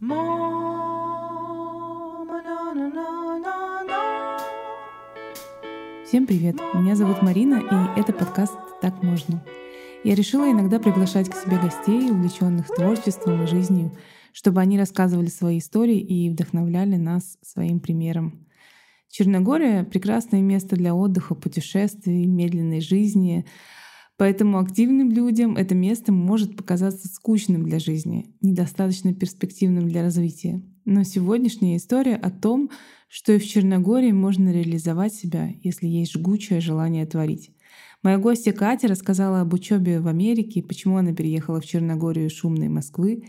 Всем привет! Меня зовут Марина, и это подкаст «Так можно». Я решила иногда приглашать к себе гостей, увлеченных творчеством и жизнью, чтобы они рассказывали свои истории и вдохновляли нас своим примером. Черногория — прекрасное место для отдыха, путешествий, медленной жизни, Поэтому активным людям это место может показаться скучным для жизни, недостаточно перспективным для развития. Но сегодняшняя история о том, что и в Черногории можно реализовать себя, если есть жгучее желание творить. Моя гостья Катя рассказала об учебе в Америке, почему она переехала в Черногорию из шумной Москвы,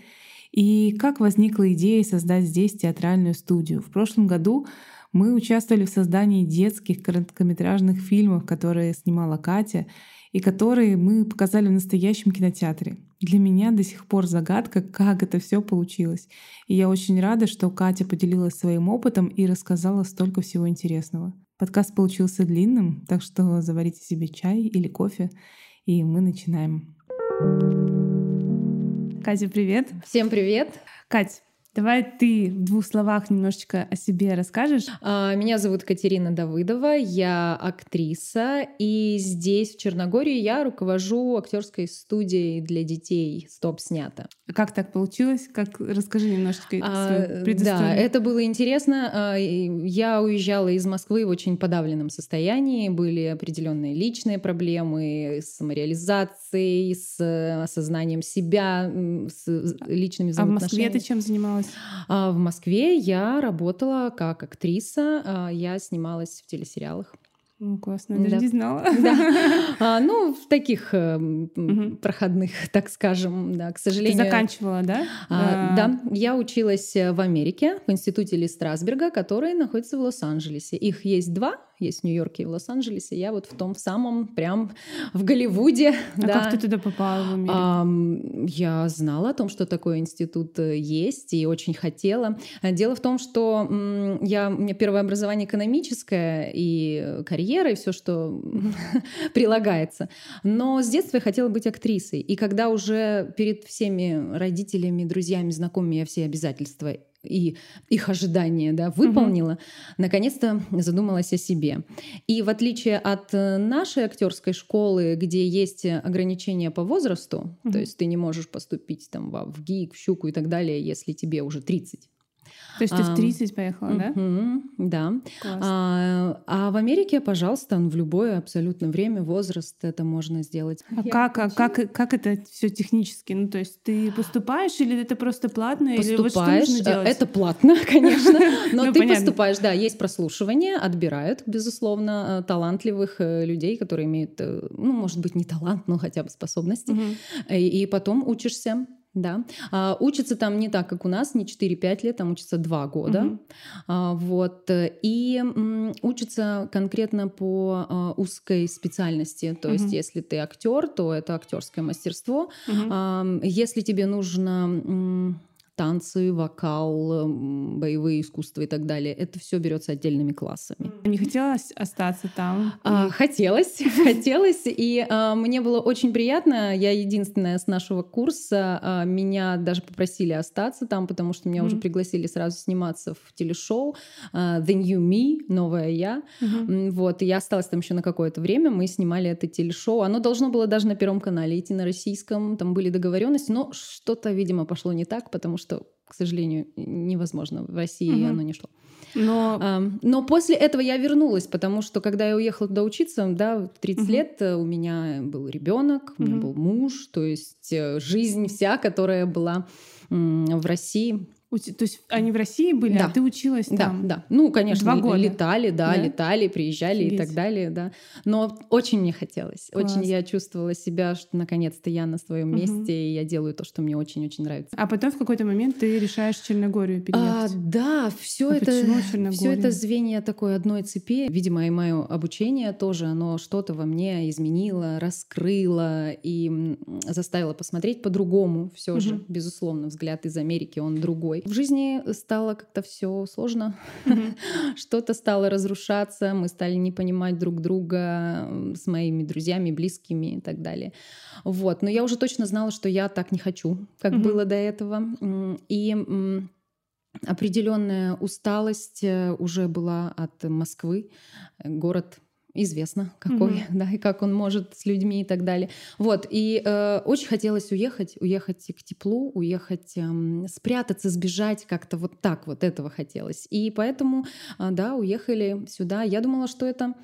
и как возникла идея создать здесь театральную студию. В прошлом году мы участвовали в создании детских короткометражных фильмов, которые снимала Катя, и которые мы показали в настоящем кинотеатре. Для меня до сих пор загадка, как это все получилось. И я очень рада, что Катя поделилась своим опытом и рассказала столько всего интересного. Подкаст получился длинным, так что заварите себе чай или кофе, и мы начинаем. Катя, привет! Всем привет! Кать, Давай ты в двух словах немножечко о себе расскажешь. А, меня зовут Катерина Давыдова, я актриса, и здесь, в Черногории, я руковожу актерской студией для детей «Стоп снято». Как так получилось? Как расскажи немножечко а, Да, это было интересно. А, я уезжала из Москвы в очень подавленном состоянии, были определенные личные проблемы с самореализацией, с осознанием себя, с личными взаимоотношениями. А в Москве ты чем занималась? Занималась? А, в Москве я работала как актриса, а, я снималась в телесериалах. Ну, классно, я даже да. не знала. Да. А, ну, в таких э, угу. проходных, так скажем, да, к сожалению. Ты заканчивала, да? А, а... Да, я училась в Америке, в институте Ли Страсберга, который находится в Лос-Анджелесе. Их есть два, есть в Нью-Йорке и в Лос-Анджелесе. Я вот в том самом, прям в Голливуде. А да. как ты туда попала в Америку? А, я знала о том, что такой институт э, есть, и очень хотела. Дело в том, что я, у меня первое образование экономическое, и карьера, и все, что прилагается. Но с детства я хотела быть актрисой. И когда уже перед всеми родителями, друзьями, знакомыми я все обязательства и их ожидания да, выполнила, угу. наконец-то задумалась о себе. И в отличие от нашей актерской школы, где есть ограничения по возрасту, угу. то есть ты не можешь поступить там в ГИК, в Щуку и так далее, если тебе уже 30. То есть ты в 30 поехала, да? Да. А, а в Америке, пожалуйста, в любое абсолютно время, возраст это можно сделать. А как, а как, как это все технически? Ну, то есть ты поступаешь или это просто платно? Поступаешь. Или вот что делать? Это платно, конечно. Но ну, ты поступаешь, да, есть прослушивание, отбирают, безусловно, э, талантливых э, людей, которые имеют, э, ну, может быть, не талант, но хотя бы способности. И потом учишься да. А, учатся там не так, как у нас, не 4-5 лет, там учатся 2 года. Угу. А, вот. И м, учатся конкретно по а, узкой специальности. То угу. есть, если ты актер, то это актерское мастерство. Угу. А, если тебе нужно м, танцы, вокал, боевые искусства и так далее. Это все берется отдельными классами. Не хотелось остаться там? А, хотелось, хотелось, и а, мне было очень приятно. Я единственная с нашего курса. А, меня даже попросили остаться там, потому что меня mm-hmm. уже пригласили сразу сниматься в телешоу а, The New Me, новая я. Mm-hmm. Вот, и я осталась там еще на какое-то время. Мы снимали это телешоу. Оно должно было даже на Первом канале идти на российском. Там были договоренности, но что-то, видимо, пошло не так, потому что что, к сожалению, невозможно. В России угу. оно не шло. Но... Но после этого я вернулась, потому что когда я уехала туда учиться, да, в 30 угу. лет э, у меня был ребенок, у меня был муж, то есть э, жизнь вся, которая была в России, то есть они в России были, а да. а ты училась там? Да, да. Ну, конечно, Два года. летали, да, да, летали, приезжали Офигеть. и так далее, да. Но очень мне хотелось. Класс. Очень я чувствовала себя, что наконец-то я на своем месте, угу. и я делаю то, что мне очень-очень нравится. А потом в какой-то момент ты решаешь Черногорию переехать. А, да, все а это, все это звенья такой одной цепи. Видимо, и мое обучение тоже, оно что-то во мне изменило, раскрыло и заставило посмотреть по-другому. Все угу. же, безусловно, взгляд из Америки, он другой собой. В жизни стало как-то все сложно, что-то стало разрушаться, мы стали не понимать друг друга с моими друзьями, близкими и так далее. Вот, но я уже точно знала, что я так не хочу, как было до этого, и определенная усталость э, уже была от Москвы. Город известно какой, mm-hmm. да, и как он может с людьми и так далее. Вот, и э, очень хотелось уехать, уехать к теплу, уехать, э, спрятаться, сбежать, как-то вот так вот этого хотелось. И поэтому, э, да, уехали сюда. Я думала, что это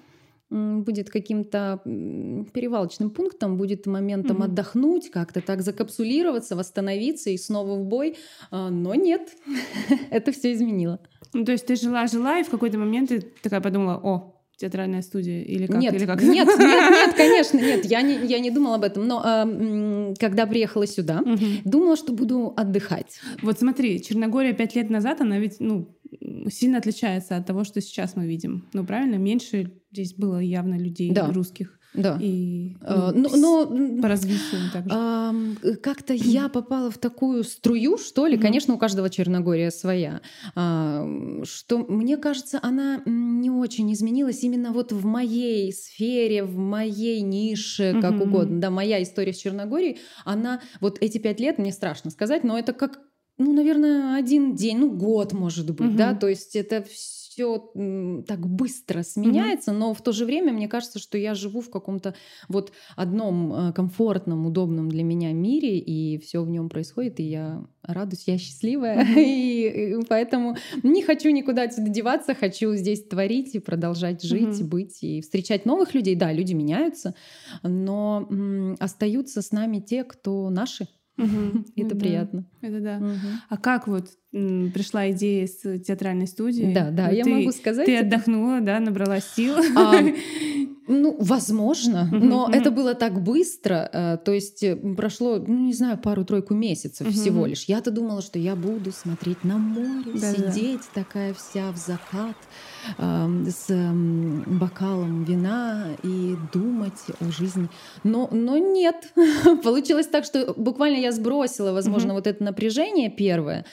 будет каким-то перевалочным пунктом, будет моментом mm-hmm. отдохнуть, как-то так закапсулироваться, восстановиться и снова в бой. А, но нет, это все изменило. Ну, то есть ты жила-жила, и в какой-то момент ты такая подумала, о, театральная студия или как? Нет, или как? нет, нет, нет, конечно, нет, я не, я не думала об этом. Но э, когда приехала сюда, угу. думала, что буду отдыхать. Вот смотри, Черногория пять лет назад, она ведь, ну, сильно отличается от того, что сейчас мы видим. Ну, правильно? Меньше здесь было явно людей да. русских. Да. И а, ну, но, но по развитию также. А, как-то я попала в такую струю, что ли. Конечно, у каждого Черногория своя. А, что мне кажется, она не очень изменилась именно вот в моей сфере, в моей нише, как угодно. Да, моя история с Черногорией, она вот эти пять лет, мне страшно сказать, но это как ну, наверное, один день, ну, год, может быть, угу. да, то есть это все так быстро сменяется, угу. но в то же время мне кажется, что я живу в каком-то вот одном э, комфортном, удобном для меня мире, и все в нем происходит, и я радуюсь, я счастливая, угу. и, и поэтому не хочу никуда отсюда деваться, хочу здесь творить и продолжать жить, угу. быть и встречать новых людей. Да, люди меняются, но остаются с нами те, кто наши. Угу. Это приятно. Это да. А как вот пришла идея с театральной студией? Да, да, я могу сказать. Ты отдохнула, да, набрала сил. А, ну, возможно, но это было так быстро, э, то есть э, прошло, ну, не знаю, пару-тройку месяцев всего лишь. Я-то думала, что я буду смотреть на море, сидеть такая вся в закат с бокалом вина и думать о жизни. Но, но нет, получилось так, что буквально я сбросила, возможно, вот это напряжение первое,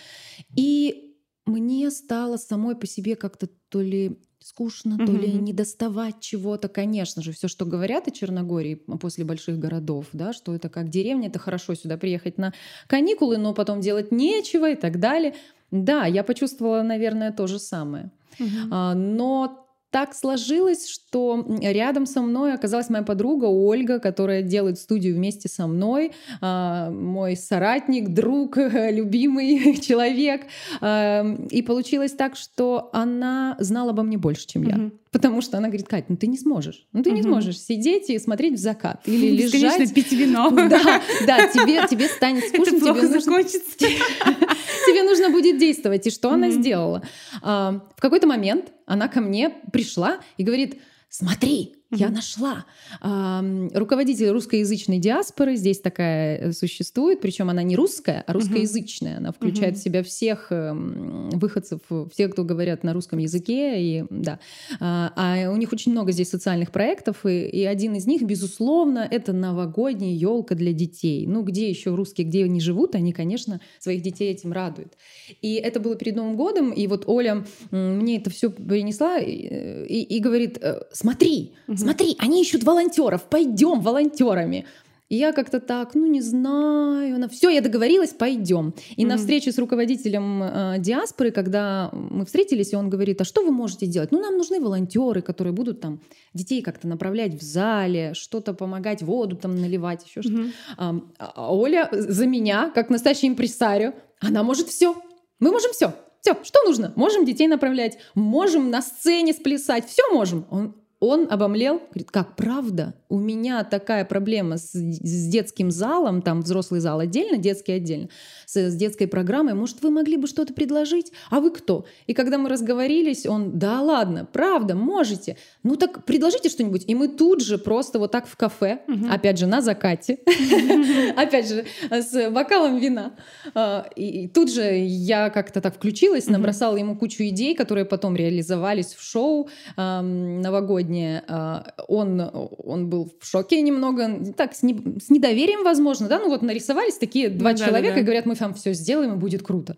и мне стало самой по себе как-то то ли скучно, то ли не доставать чего-то, конечно же, все, что говорят о Черногории после больших городов, да, что это как деревня, это хорошо сюда приехать на каникулы, но потом делать нечего и так далее. Да, я почувствовала, наверное, то же самое. Угу. Но так сложилось, что рядом со мной оказалась моя подруга Ольга, которая делает студию вместе со мной, а, мой соратник, друг, любимый человек. И получилось так, что она знала обо мне больше, чем я. Потому что она говорит, Кать, ну ты не сможешь. Ну ты угу. не сможешь сидеть и смотреть в закат. Или лежать. Конечно, пить вино. Да, да, тебе, тебе станет скучно. Это плохо тебе нужно... закончится. Тебе нужно будет действовать. И что она сделала? А, в какой-то момент она ко мне пришла и говорит, смотри, я нашла. Руководитель русскоязычной диаспоры здесь такая э, существует, причем она не русская, а русскоязычная. Она включает в себя всех эм, выходцев, всех, кто говорят на русском языке. И, да. А, а у них очень много здесь социальных проектов, и, и один из них, безусловно, это новогодняя елка для детей. Ну, где еще русские, где они живут, они, конечно, своих детей этим радуют. И это было перед Новым годом, и вот Оля мне это все принесла и, и, и говорит, «Э, смотри, смотри, они ищут волонтеров, пойдем волонтерами. И я как-то так, ну не знаю, на все, я договорилась, пойдем. И mm-hmm. на встрече с руководителем э, диаспоры, когда мы встретились, и он говорит, а что вы можете делать? Ну нам нужны волонтеры, которые будут там детей как-то направлять в зале, что-то помогать, воду там наливать, еще mm-hmm. что-то. А Оля за меня, как настоящий импресарио, она может все. Мы можем все. Все, что нужно? Можем детей направлять, можем на сцене сплясать, все можем. Он, он обомлел, говорит, как правда? У меня такая проблема с, с детским залом, там взрослый зал отдельно, детский отдельно, с, с детской программой. Может, вы могли бы что-то предложить? А вы кто? И когда мы разговорились, он, да ладно, правда, можете. Ну так предложите что-нибудь. И мы тут же просто вот так в кафе, угу. опять же, на закате, опять же, с бокалом вина. А, и тут же я как-то так включилась, набросала ему кучу идей, которые потом реализовались в шоу новогоднем сегодня а, он, он был в шоке немного, так, с, не, с недоверием, возможно, да, ну вот нарисовались такие два ну, человека да, да. и говорят, мы там все сделаем и будет круто.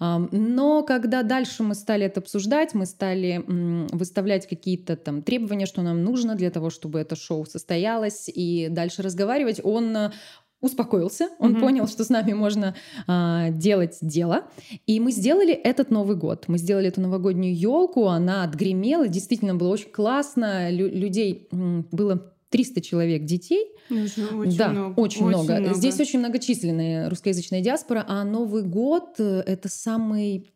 Но когда дальше мы стали это обсуждать, мы стали выставлять какие-то там требования, что нам нужно для того, чтобы это шоу состоялось, и дальше разговаривать, он успокоился, он угу. понял, что с нами можно а, делать дело, и мы сделали этот Новый год. Мы сделали эту новогоднюю елку, она отгремела, действительно было очень классно, Лю- людей было 300 человек детей. Очень, да, много. очень, очень много. много. Здесь очень многочисленная русскоязычная диаспора, а Новый год это самый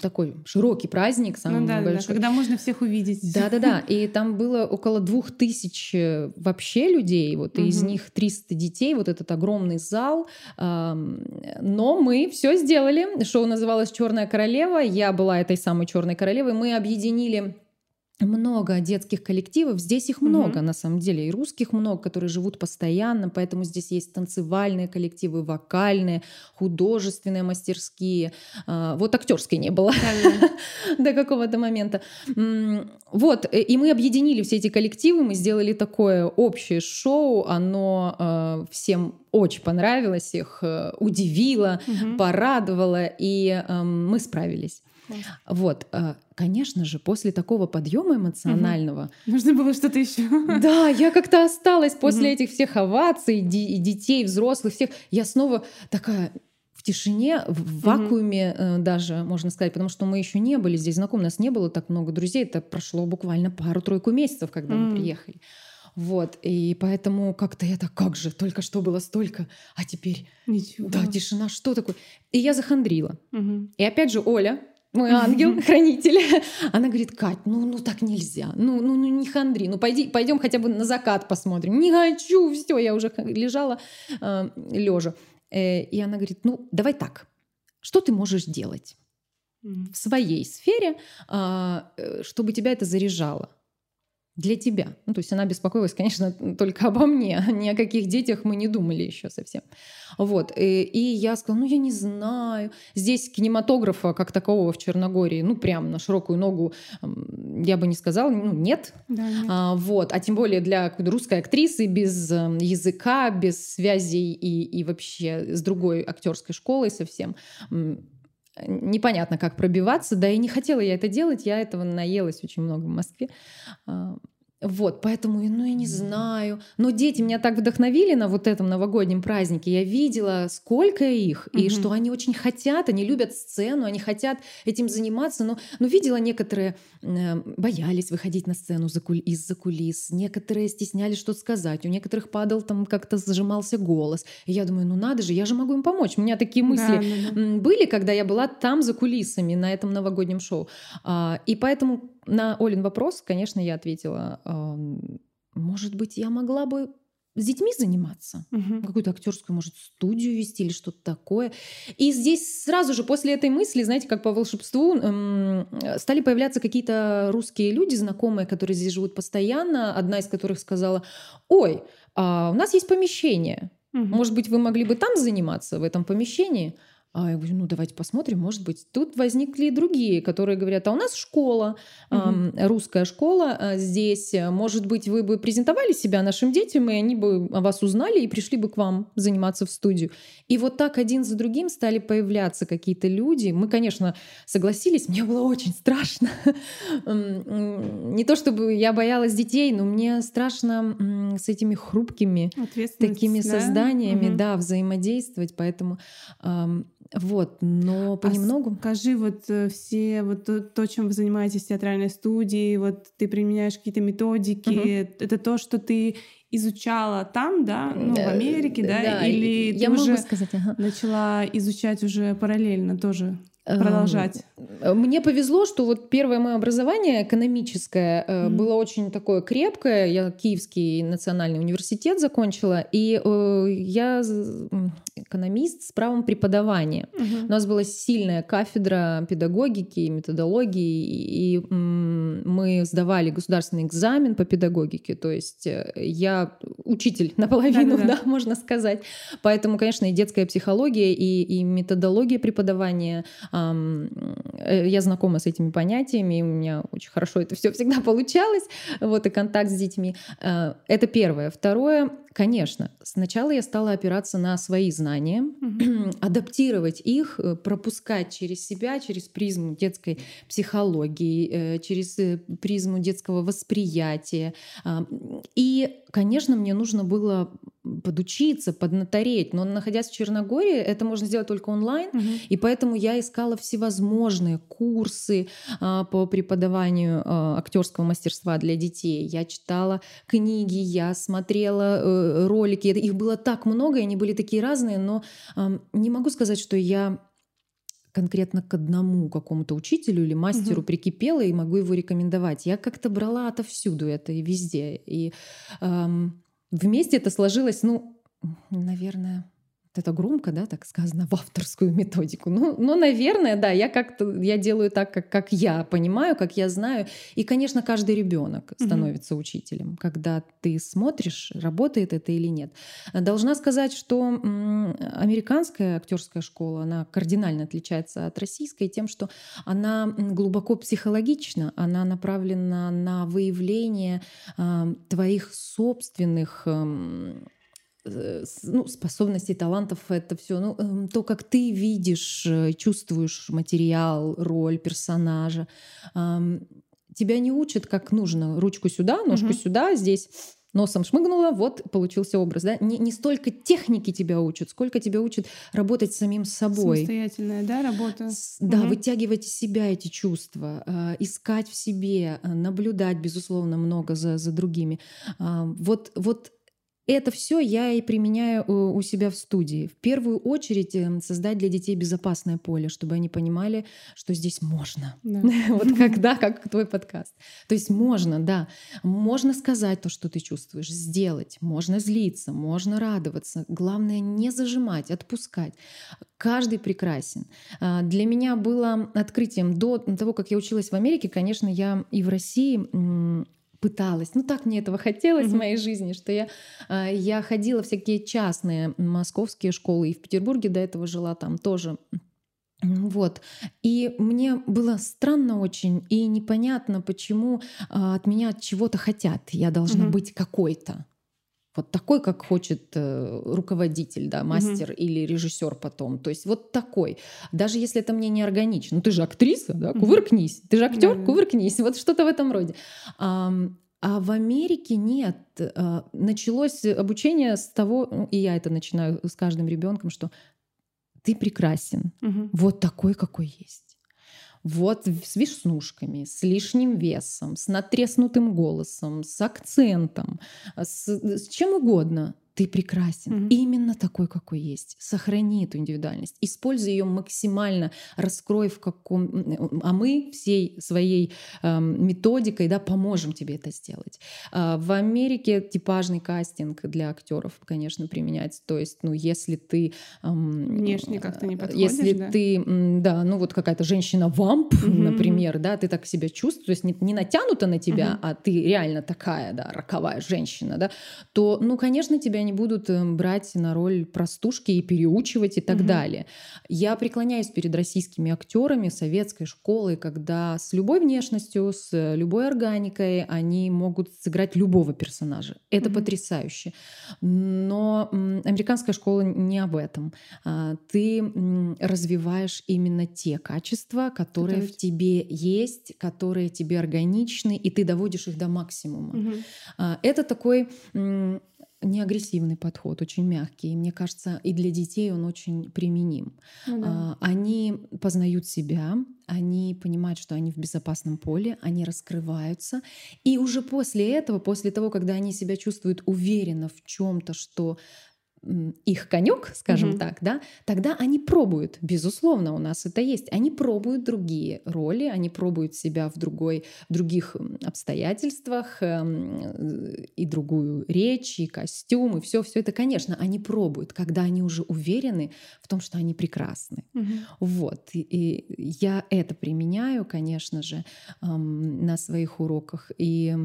такой широкий праздник, самый ну, да, большой. Да, когда можно всех увидеть. Да-да-да, и там было около двух тысяч э, вообще людей, вот угу. из них 300 детей, вот этот огромный зал. Но мы все сделали. Шоу называлось Черная королева. Я была этой самой Черной королевой. Мы объединили много детских коллективов. Здесь их много, угу. на самом деле. И русских много, которые живут постоянно. Поэтому здесь есть танцевальные коллективы, вокальные, художественные мастерские. А, вот актерской не было до какого-то момента. Вот. Э, и мы объединили все эти коллективы. Мы сделали такое общее шоу. Оно а, всем очень понравилось, их э, удивило, порадовало. И мы справились. Вот, э, конечно же, после такого подъема эмоционального... Угу. Нужно было что-то еще. Да, я как-то осталась после этих всех оваций, и детей, взрослых, всех. Я снова такая в тишине, в вакууме угу. даже, можно сказать, потому что мы еще не были здесь знакомы, у нас не было так много друзей, это прошло буквально пару-тройку месяцев, когда угу. мы приехали. Вот, и поэтому как-то я так, как же, только что было столько, а теперь... Ничего. Да, тишина, что такое? И я захандрила. Угу. И опять же Оля, мой ангел-хранитель, она говорит, Кать, ну, ну так нельзя, ну, ну, ну не хандри, ну пойди, пойдем хотя бы на закат посмотрим. Не хочу, все, я уже лежала э, лежа. Э, и она говорит, ну давай так, что ты можешь делать в своей сфере, а, э, чтобы тебя это заряжало? Для тебя. Ну, то есть она беспокоилась, конечно, только обо мне, ни о каких детях мы не думали еще совсем. Вот. И, и я сказала, ну, я не знаю. Здесь кинематографа как такового в Черногории, ну, прям на широкую ногу, я бы не сказала, ну, нет. Да, нет. А, вот. А тем более для русской актрисы без эм, языка, без связей и, и вообще с другой актерской школой совсем непонятно, как пробиваться, да и не хотела я это делать, я этого наелась очень много в Москве. А, вот, поэтому, ну, я не знаю. Но дети меня так вдохновили на вот этом новогоднем празднике. Я видела, сколько их, угу. и что они очень хотят, они любят сцену, они хотят этим заниматься. Но, но видела некоторые э, боялись выходить на сцену за куль... из-за кулис, некоторые стеснялись что-то сказать, у некоторых падал там как-то зажимался голос. И я думаю, ну надо же, я же могу им помочь. У меня такие мысли да, да, да. были, когда я была там за кулисами на этом новогоднем шоу. А, и поэтому на Олин вопрос, конечно, я ответила, может быть, я могла бы с детьми заниматься, угу. какую-то актерскую, может, студию вести или что-то такое. И здесь сразу же после этой мысли, знаете, как по волшебству, эм, стали появляться какие-то русские люди, знакомые, которые здесь живут постоянно. Одна из которых сказала: "Ой, а у нас есть помещение. Угу. Может быть, вы могли бы там заниматься в этом помещении?" А я говорю, ну давайте посмотрим, может быть. Тут возникли и другие, которые говорят, а у нас школа, угу. э, русская школа э, здесь, может быть, вы бы презентовали себя нашим детям, и они бы о вас узнали и пришли бы к вам заниматься в студию. И вот так один за другим стали появляться какие-то люди. Мы, конечно, согласились, мне было очень страшно. Не то чтобы я боялась детей, но мне страшно с этими хрупкими такими да? созданиями, угу. да, взаимодействовать, поэтому вот, но а понемногу. А скажи, вот э, все вот то, то, чем вы занимаетесь в театральной студии, вот ты применяешь какие-то методики, угу. это то, что ты изучала там, да, ну, в Америке, да, да или я ты могу уже сказать, ага. начала изучать уже параллельно тоже? продолжать? Эм, мне повезло, что вот первое мое образование экономическое mm-hmm. было очень такое крепкое. Я Киевский национальный университет закончила, и э, я экономист с правом преподавания. Mm-hmm. У нас была сильная кафедра педагогики, методологии, и мы сдавали государственный экзамен по педагогике. То есть э, я учитель наполовину, да, да, можно сказать. Поэтому, конечно, и детская психология, и, и методология преподавания Э, я знакома с этими понятиями, и у меня очень хорошо это все всегда получалось, вот, и контакт с детьми. Э, это первое. Второе, конечно, сначала я стала опираться на свои знания, угу. адаптировать их, э, пропускать через себя, через призму детской психологии, э, через э, призму детского восприятия. А, и, конечно, мне нужно было подучиться, поднатореть. Но находясь в Черногории, это можно сделать только онлайн. Угу. И поэтому я искала всевозможные курсы а, по преподаванию а, актерского мастерства для детей. Я читала книги, я смотрела ролики. Их было так много, и они были такие разные, но не могу сказать, что я конкретно к одному какому-то учителю или мастеру угу. прикипела и могу его рекомендовать. Я как-то брала отовсюду это и везде. И эм, вместе это сложилось, ну, наверное, это громко, да, так сказано, в авторскую методику. Ну, ну наверное, да, я как-то я делаю так, как, как я понимаю, как я знаю. И, конечно, каждый ребенок становится угу. учителем, когда ты смотришь, работает это или нет. Должна сказать, что американская актерская школа, она кардинально отличается от российской тем, что она глубоко психологична, она направлена на выявление э, твоих собственных Э, ну, способностей, талантов, это все, ну, эм, то, как ты видишь, э, чувствуешь материал, роль персонажа. Тебя не учат, как нужно. Ручку сюда, ножку угу. сюда, здесь носом шмыгнула, вот получился образ. Да? Не, не столько техники тебя учат, сколько тебя учат работать самим собой. Самостоятельная, да, работа? С, да, угу. вытягивать из себя эти чувства, э, искать в себе, э, наблюдать, безусловно, много за, за другими. Э, вот, вот это все я и применяю э, у себя в студии. В первую очередь эм, создать для детей безопасное поле, чтобы они понимали, что здесь можно. Да. Вот когда, как твой подкаст. То есть можно, да. Можно сказать то, что ты чувствуешь, сделать. Можно злиться, можно радоваться. Главное не зажимать, отпускать. Каждый прекрасен. А, для меня было открытием до того, как я училась в Америке, конечно, я и в России пыталась. Ну так мне этого хотелось mm-hmm. в моей жизни, что я, а, я ходила в всякие частные московские школы и в Петербурге до этого жила там тоже. Вот. И мне было странно очень и непонятно, почему а, от меня чего-то хотят. Я должна mm-hmm. быть какой-то вот такой, как хочет э, руководитель, да, мастер угу. или режиссер потом. То есть вот такой. Даже если это мне не органично. Ну ты же актриса, да, кувыркнись. Ты же актер, да, кувыркнись. Вот что-то в этом роде. А, а в Америке нет. А, началось обучение с того, ну, и я это начинаю с каждым ребенком, что ты прекрасен. Угу. Вот такой, какой есть вот с веснушками, с лишним весом, с натреснутым голосом, с акцентом, с, с чем угодно ты прекрасен, mm-hmm. именно такой, какой есть. Сохрани эту индивидуальность, используй ее максимально, раскрой в каком, а мы всей своей э, методикой, да, поможем тебе это сделать. Э, в Америке типажный кастинг для актеров, конечно, применяется. То есть, ну, если ты э, внешне как-то не подходишь, если да? ты, да, ну вот какая-то женщина вамп, mm-hmm. например, да, ты так себя чувствуешь, то есть не, не натянута на тебя, mm-hmm. а ты реально такая, да, роковая женщина, да, то, ну, конечно, тебя не не будут эм, брать на роль простушки и переучивать и так угу. далее. Я преклоняюсь перед российскими актерами советской школы, когда с любой внешностью, с любой органикой они могут сыграть любого персонажа. Это угу. потрясающе. Но американская школа не об этом. А, ты развиваешь именно те качества, которые Это в тебе есть, которые тебе органичны, и ты доводишь их до максимума. Угу. Это такой не агрессивный подход, очень мягкий. И мне кажется, и для детей он очень применим. Ну, да. А, они познают себя, они понимают, что они в безопасном поле, они раскрываются. И уже после этого, после того, когда они себя чувствуют уверенно в чем-то, что их конек, скажем mm-hmm. так, да, тогда они пробуют, безусловно, у нас это есть, они пробуют другие роли, они пробуют себя в другой, в других обстоятельствах эм, и другую речь, и костюм, и все, все это, конечно, они пробуют, когда они уже уверены в том, что они прекрасны. Mm-hmm. Вот, и, и я это применяю, конечно же, эм, на своих уроках и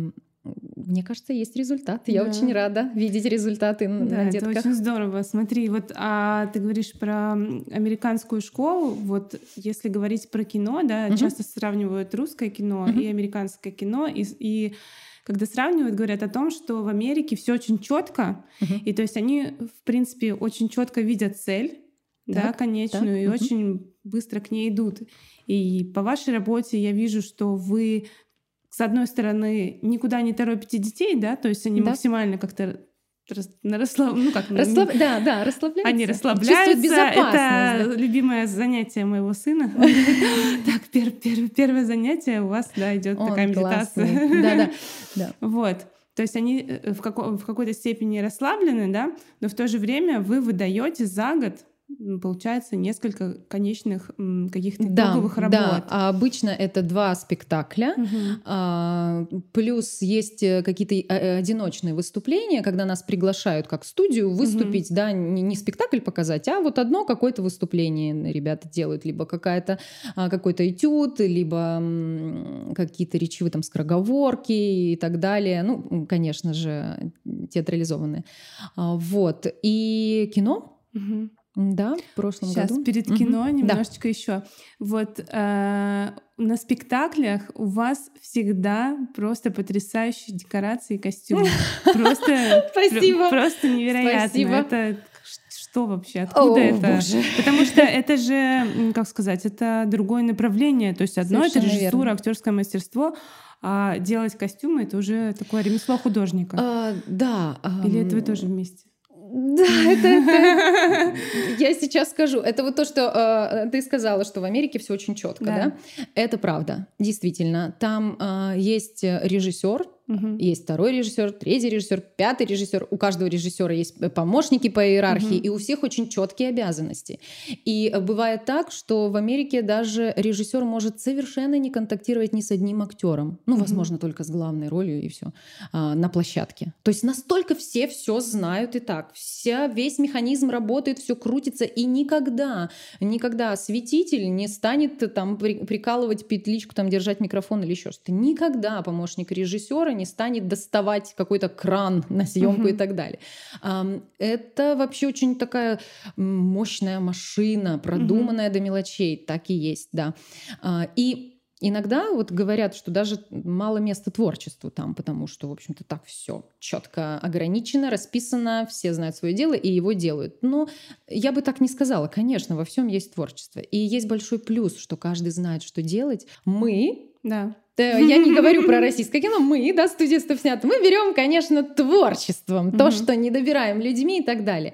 мне кажется, есть результат. Я да. очень рада видеть результаты да, на детках. Это очень здорово. Смотри, вот а ты говоришь про американскую школу. Вот если говорить про кино, да, угу. часто сравнивают русское кино угу. и американское кино, и, и когда сравнивают, говорят о том, что в Америке все очень четко, угу. и то есть они, в принципе, очень четко видят цель, да, да конечную, да? и угу. очень быстро к ней идут. И по вашей работе я вижу, что вы, с одной стороны, никуда не торопите детей, да, то есть они да. максимально как-то расслаб... ну как Расслаб... да да расслабляются. они расслабляются. Это да. любимое занятие моего сына. Так первое занятие у вас да идет такая медитация. да да вот. То есть они э, в какой-то степени расслаблены, да, но в то же время вы выдаете за год получается несколько конечных каких-то да, итоговых работ. Да, а обычно это два спектакля, угу. а, плюс есть э, какие-то э, э, одиночные выступления, когда нас приглашают как студию выступить, угу. да, не, не спектакль показать, а вот одно какое-то выступление ребята делают, либо какая-то а, какой-то этюд, либо какие-то речевые там скороговорки и так далее. Ну, конечно же, театрализованные. А, вот и кино. Угу. Да, в прошлом Сейчас году. перед кино угу. немножечко да. еще. Вот э, на спектаклях у вас всегда просто потрясающие декорации и костюмы. Просто, Спасибо. Просто невероятно. Спасибо. Это что вообще? Откуда О, это? Боже. Потому что это же, как сказать, это другое направление. То есть одно Совершенно это режиссура, актерское мастерство, а делать костюмы это уже такое ремесло художника. А, да. Или это вы тоже вместе? Да, это, это я сейчас скажу. Это вот то, что э, ты сказала, что в Америке все очень четко, да. да? Это правда, действительно. Там э, есть режиссер, Угу. Есть второй режиссер, третий режиссер, пятый режиссер. У каждого режиссера есть помощники по иерархии, угу. и у всех очень четкие обязанности. И бывает так, что в Америке даже режиссер может совершенно не контактировать ни с одним актером. Ну, угу. возможно, только с главной ролью и все а, на площадке. То есть настолько все все знают и так. Вся, весь механизм работает, все крутится, и никогда, никогда осветитель не станет там прикалывать петличку, там держать микрофон или еще что-то. Никогда помощник режиссера не станет доставать какой-то кран на съемку mm-hmm. и так далее. Это вообще очень такая мощная машина, продуманная mm-hmm. до мелочей, так и есть, да. А, и Иногда вот говорят, что даже мало места творчеству там, потому что, в общем-то, так все четко ограничено, расписано, все знают свое дело и его делают. Но я бы так не сказала. Конечно, во всем есть творчество. И есть большой плюс, что каждый знает, что делать. Мы, да. Я не говорю про российское кино, мы, да, студия снят, мы берем, конечно, творчеством, то, что не добираем людьми и так далее.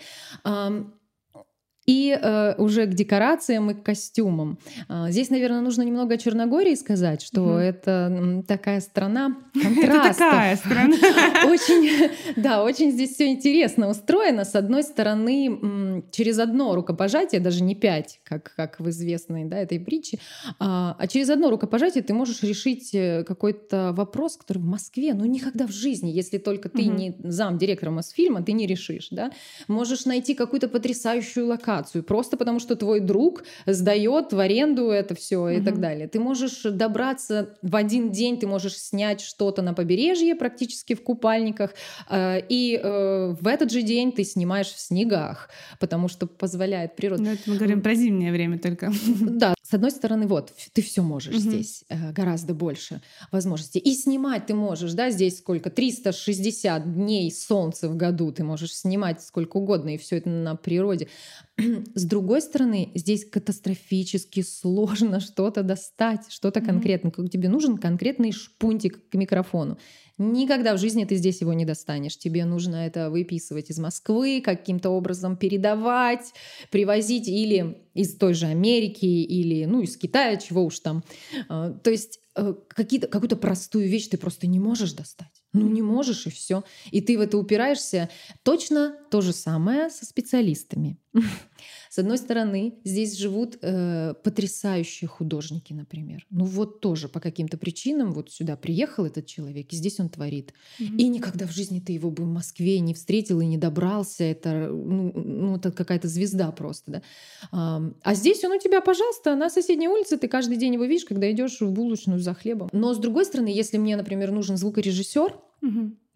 И э, уже к декорациям и к костюмам. Э, здесь, наверное, нужно немного о Черногории сказать, что угу. это такая страна контрастов. Это такая страна. Очень, да, очень здесь все интересно устроено. С одной стороны, через одно рукопожатие, даже не пять, как, как в известной да, этой притче, а, а через одно рукопожатие ты можешь решить э, какой-то вопрос, который в Москве, ну никогда в жизни, если только ты угу. не зам директора Мосфильма, ты не решишь. Да? Можешь найти какую-то потрясающую локацию, локацию, просто потому что твой друг сдает в аренду это все и так далее. Ты можешь добраться в один день, ты можешь снять что-то на побережье, практически в купальниках, э, и э, в этот же день ты снимаешь в снегах, потому что позволяет природа. Но это мы говорим про зимнее время только. Да, с одной стороны, вот ты все можешь угу. здесь э, гораздо больше возможностей. И снимать ты можешь, да, здесь сколько? 360 дней солнца в году ты можешь снимать сколько угодно, и все это на природе. С другой стороны, здесь катастрофически сложно что-то достать, что-то конкретное. Как тебе нужен конкретный шпунтик к микрофону. Никогда в жизни ты здесь его не достанешь. Тебе нужно это выписывать из Москвы, каким-то образом передавать, привозить или из той же Америки, или ну, из Китая, чего уж там. А, то есть э, какую-то простую вещь ты просто не можешь достать. Ну не можешь и все. И ты в это упираешься. Точно то же самое со специалистами. С одной стороны, здесь живут э, потрясающие художники, например. Ну вот тоже по каким-то причинам вот сюда приехал этот человек, и здесь он творит. Mm-hmm. И никогда в жизни ты его бы в Москве не встретил и не добрался. Это, ну, ну, это какая-то звезда просто. Да? А, а здесь он у тебя, пожалуйста, на соседней улице, ты каждый день его видишь, когда идешь в булочную за хлебом. Но с другой стороны, если мне, например, нужен звукорежиссер,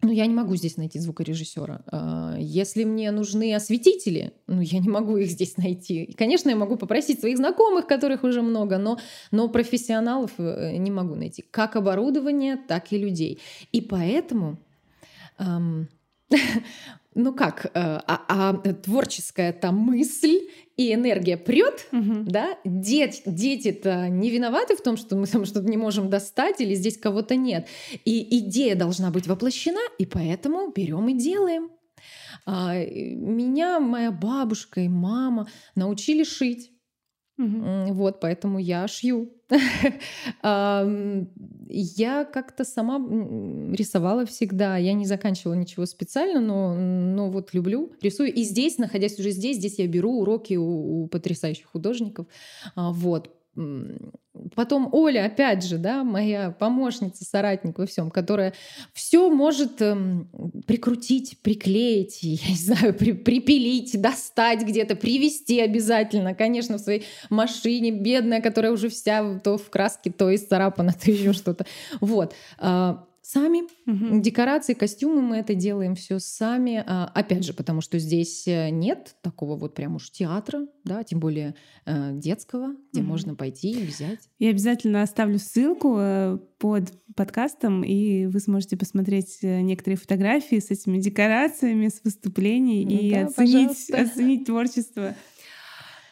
Ну, я не могу здесь найти звукорежиссера. А, если мне нужны осветители, ну, я не могу их здесь найти. И, конечно, я могу попросить своих знакомых, которых уже много, но, но профессионалов э, не могу найти. Как оборудование, так и людей. И поэтому... Эм, ну как, э, а, а творческая там мысль и энергия прет, угу. да, Дет, дети-то не виноваты в том, что мы там что-то не можем достать или здесь кого-то нет. И идея должна быть воплощена, и поэтому берем и делаем. А, меня моя бабушка и мама научили шить. Угу. Вот, поэтому я шью. Я как-то сама рисовала всегда. Я не заканчивала ничего специально, но, но вот люблю, рисую. И здесь, находясь уже здесь, здесь я беру уроки у, у потрясающих художников. А, вот. Потом Оля, опять же, да, моя помощница, соратник во всем, которая все может эм, прикрутить, приклеить, я не знаю, при, припилить, достать где-то, привезти обязательно, конечно, в своей машине, бедная, которая уже вся то в краске, то исцарапана, то еще что-то. Вот. А, сами. Угу. Декорации, костюмы мы это делаем все сами. А, опять же, потому что здесь э, нет такого вот прям уж театра, да, тем более э, детского, где угу. можно пойти и взять. Я обязательно оставлю ссылку э, под подкастом, и вы сможете посмотреть некоторые фотографии с этими декорациями, с выступлений и да, оценить, оценить творчество.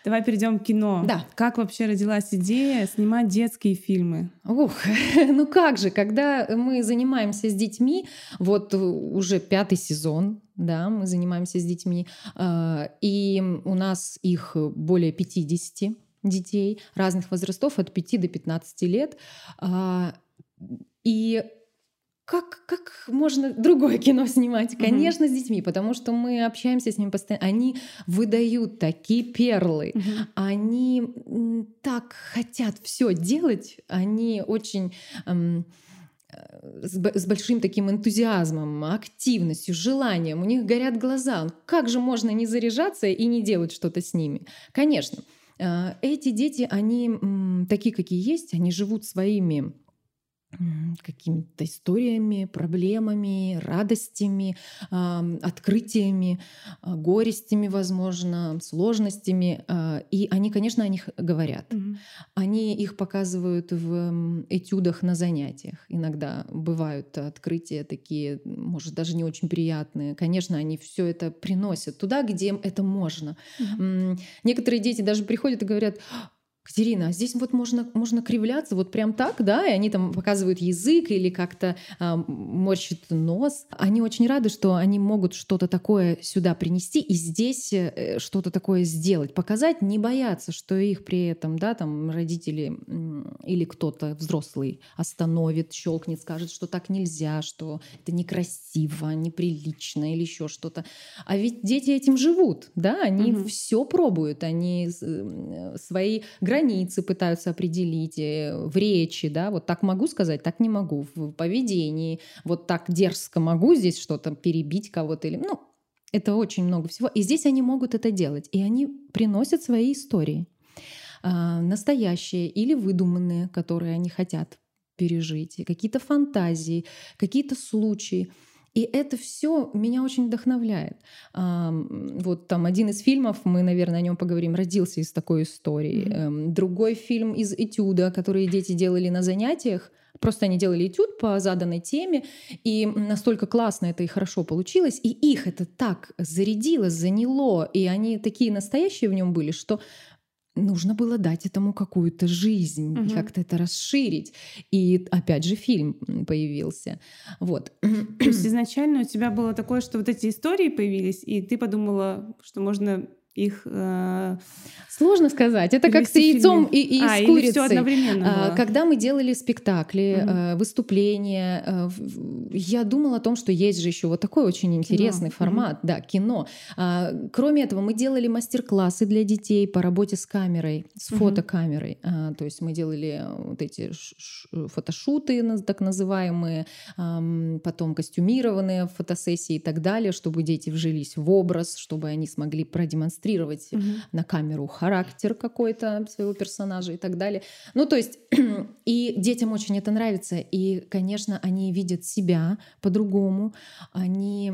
Давай перейдем к кино. Да. Как вообще родилась идея снимать детские фильмы? Ух, ну как же, когда мы занимаемся с детьми, вот уже пятый сезон, да, мы занимаемся с детьми, а, и у нас их более 50 детей разных возрастов, от 5 до 15 лет. А, и как, как можно другое кино снимать? Конечно, mm-hmm. с детьми, потому что мы общаемся с ними постоянно. Они выдают такие перлы. Mm-hmm. Они так хотят все делать. Они очень эм, с, большим таким энтузиазмом, активностью, желанием. У них горят глаза. Как же можно не заряжаться и не делать что-то с ними? Конечно. Э, эти дети, они такие, какие есть, они живут своими какими-то историями, проблемами, радостями, открытиями, а, горестями, возможно, сложностями. А, и они, конечно, о них говорят. Mm-hmm. Они их показывают в этюдах на занятиях. Иногда бывают открытия такие, может, даже не очень приятные. Конечно, они все это приносят туда, где это можно. Mm-hmm. Некоторые дети даже приходят и говорят, Катерина, а здесь вот можно, можно кривляться вот прям так, да, и они там показывают язык или как-то э, морщат нос. Они очень рады, что они могут что-то такое сюда принести и здесь э, что-то такое сделать, показать, не бояться, что их при этом, да, там родители э, или кто-то взрослый остановит, щелкнет, скажет, что так нельзя, что это некрасиво, неприлично или еще что-то. А ведь дети этим живут, да, они угу. все пробуют, они э, свои границы пытаются определить э, в речи, да, вот так могу сказать, так не могу, в поведении, вот так дерзко могу здесь что-то перебить кого-то или, ну, это очень много всего. И здесь они могут это делать, и они приносят свои истории, а, настоящие или выдуманные, которые они хотят пережить, какие-то фантазии, какие-то случаи. И это все меня очень вдохновляет. Вот там один из фильмов, мы, наверное, о нем поговорим, родился из такой истории. Mm-hmm. Другой фильм из этюда, который дети делали на занятиях. Просто они делали этюд по заданной теме, и настолько классно это и хорошо получилось, и их это так зарядило, заняло, и они такие настоящие в нем были, что нужно было дать этому какую-то жизнь, угу. как-то это расширить. И опять же фильм появился. Вот. То есть изначально у тебя было такое, что вот эти истории появились, и ты подумала, что можно их э, сложно сказать. Это как с яйцом и, и а, с курицей. Все одновременно было. Когда мы делали спектакли, угу. выступления, э, я думала о том, что есть же еще вот такой очень интересный кино. формат, угу. да, кино. А, кроме этого, мы делали мастер-классы для детей по работе с камерой, с угу. фотокамерой. А, то есть мы делали вот эти фотошуты, так называемые, потом костюмированные фотосессии и так далее, чтобы дети вжились в образ, чтобы они смогли продемонстрировать продемонстрировать угу. на камеру характер какой-то своего персонажа и так далее. Ну, то есть, и детям очень это нравится. И, конечно, они видят себя по-другому, они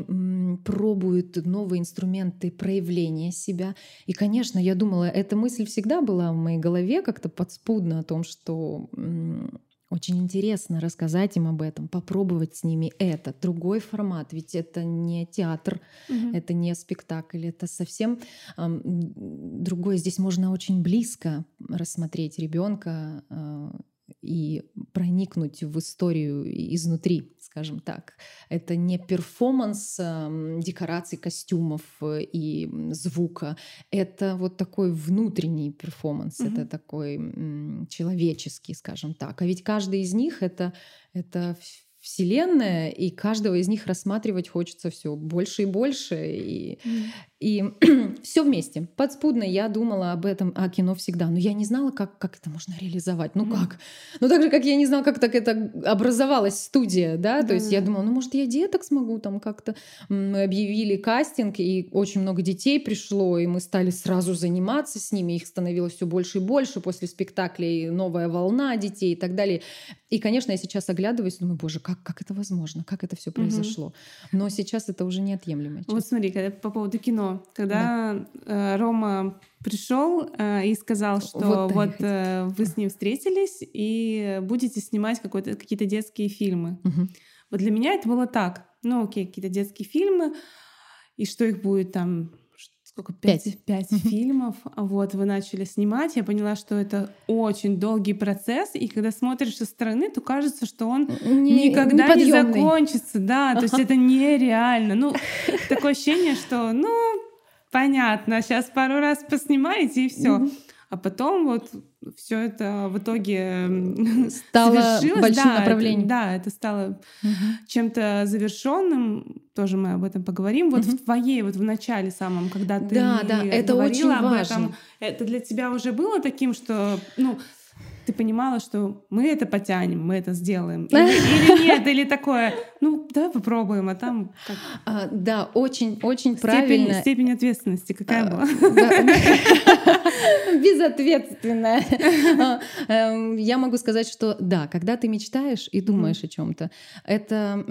пробуют новые инструменты проявления себя. И, конечно, я думала, эта мысль всегда была в моей голове как-то подспудно о том, что очень интересно рассказать им об этом, попробовать с ними это, другой формат, ведь это не театр, угу. это не спектакль, это совсем э, другое. Здесь можно очень близко рассмотреть ребенка э, и проникнуть в историю изнутри, скажем так. Это не перформанс э, декораций, костюмов э, и звука. Это вот такой внутренний перформанс, mm-hmm. это такой человеческий, скажем так. А ведь каждый из них это, это вселенная, и каждого из них рассматривать хочется все больше и больше. И, mm. И все вместе. Подспудно я думала об этом, о кино всегда, но я не знала, как, как это можно реализовать. Ну как? Ну так же, как я не знала, как так это образовалась студия, да? То есть я думала, ну может я деток смогу там как-то. Мы объявили кастинг, и очень много детей пришло, и мы стали сразу заниматься с ними. Их становилось все больше и больше после спектаклей, новая волна детей и так далее. И, конечно, я сейчас оглядываюсь, думаю, боже, как, как это возможно, как это все произошло. Но сейчас это уже неотъемлемая часть. Вот смотри, когда по поводу кино, когда да. Э, Рома пришел э, и сказал, что вот, вот э, вы с ним встретились и будете снимать какие-то детские фильмы. Угу. Вот для меня это было так. Ну, окей, какие-то детские фильмы, и что их будет там сколько? Пять, пять фильмов, вот вы начали снимать, я поняла, что это очень долгий процесс, и когда смотришь со стороны, то кажется, что он не, никогда не закончится, да, то есть это нереально. Ну такое ощущение, что ну понятно, сейчас пару раз поснимаете и все. А потом вот все это в итоге стало большим да, направлением. Это, да, это стало угу. чем-то завершенным. Тоже мы об этом поговорим. Вот угу. в твоей, вот в начале самом, когда ты да, да, это очень об важно. этом, это для тебя уже было таким, что ну ты понимала, что мы это потянем, мы это сделаем? Или, или нет, или такое, ну, давай попробуем, а там как? А, да, очень, очень степень, правильно. Степень ответственности какая а, была? Безответственная. А, эм, я могу сказать, что да, когда ты мечтаешь и думаешь о чем-то, это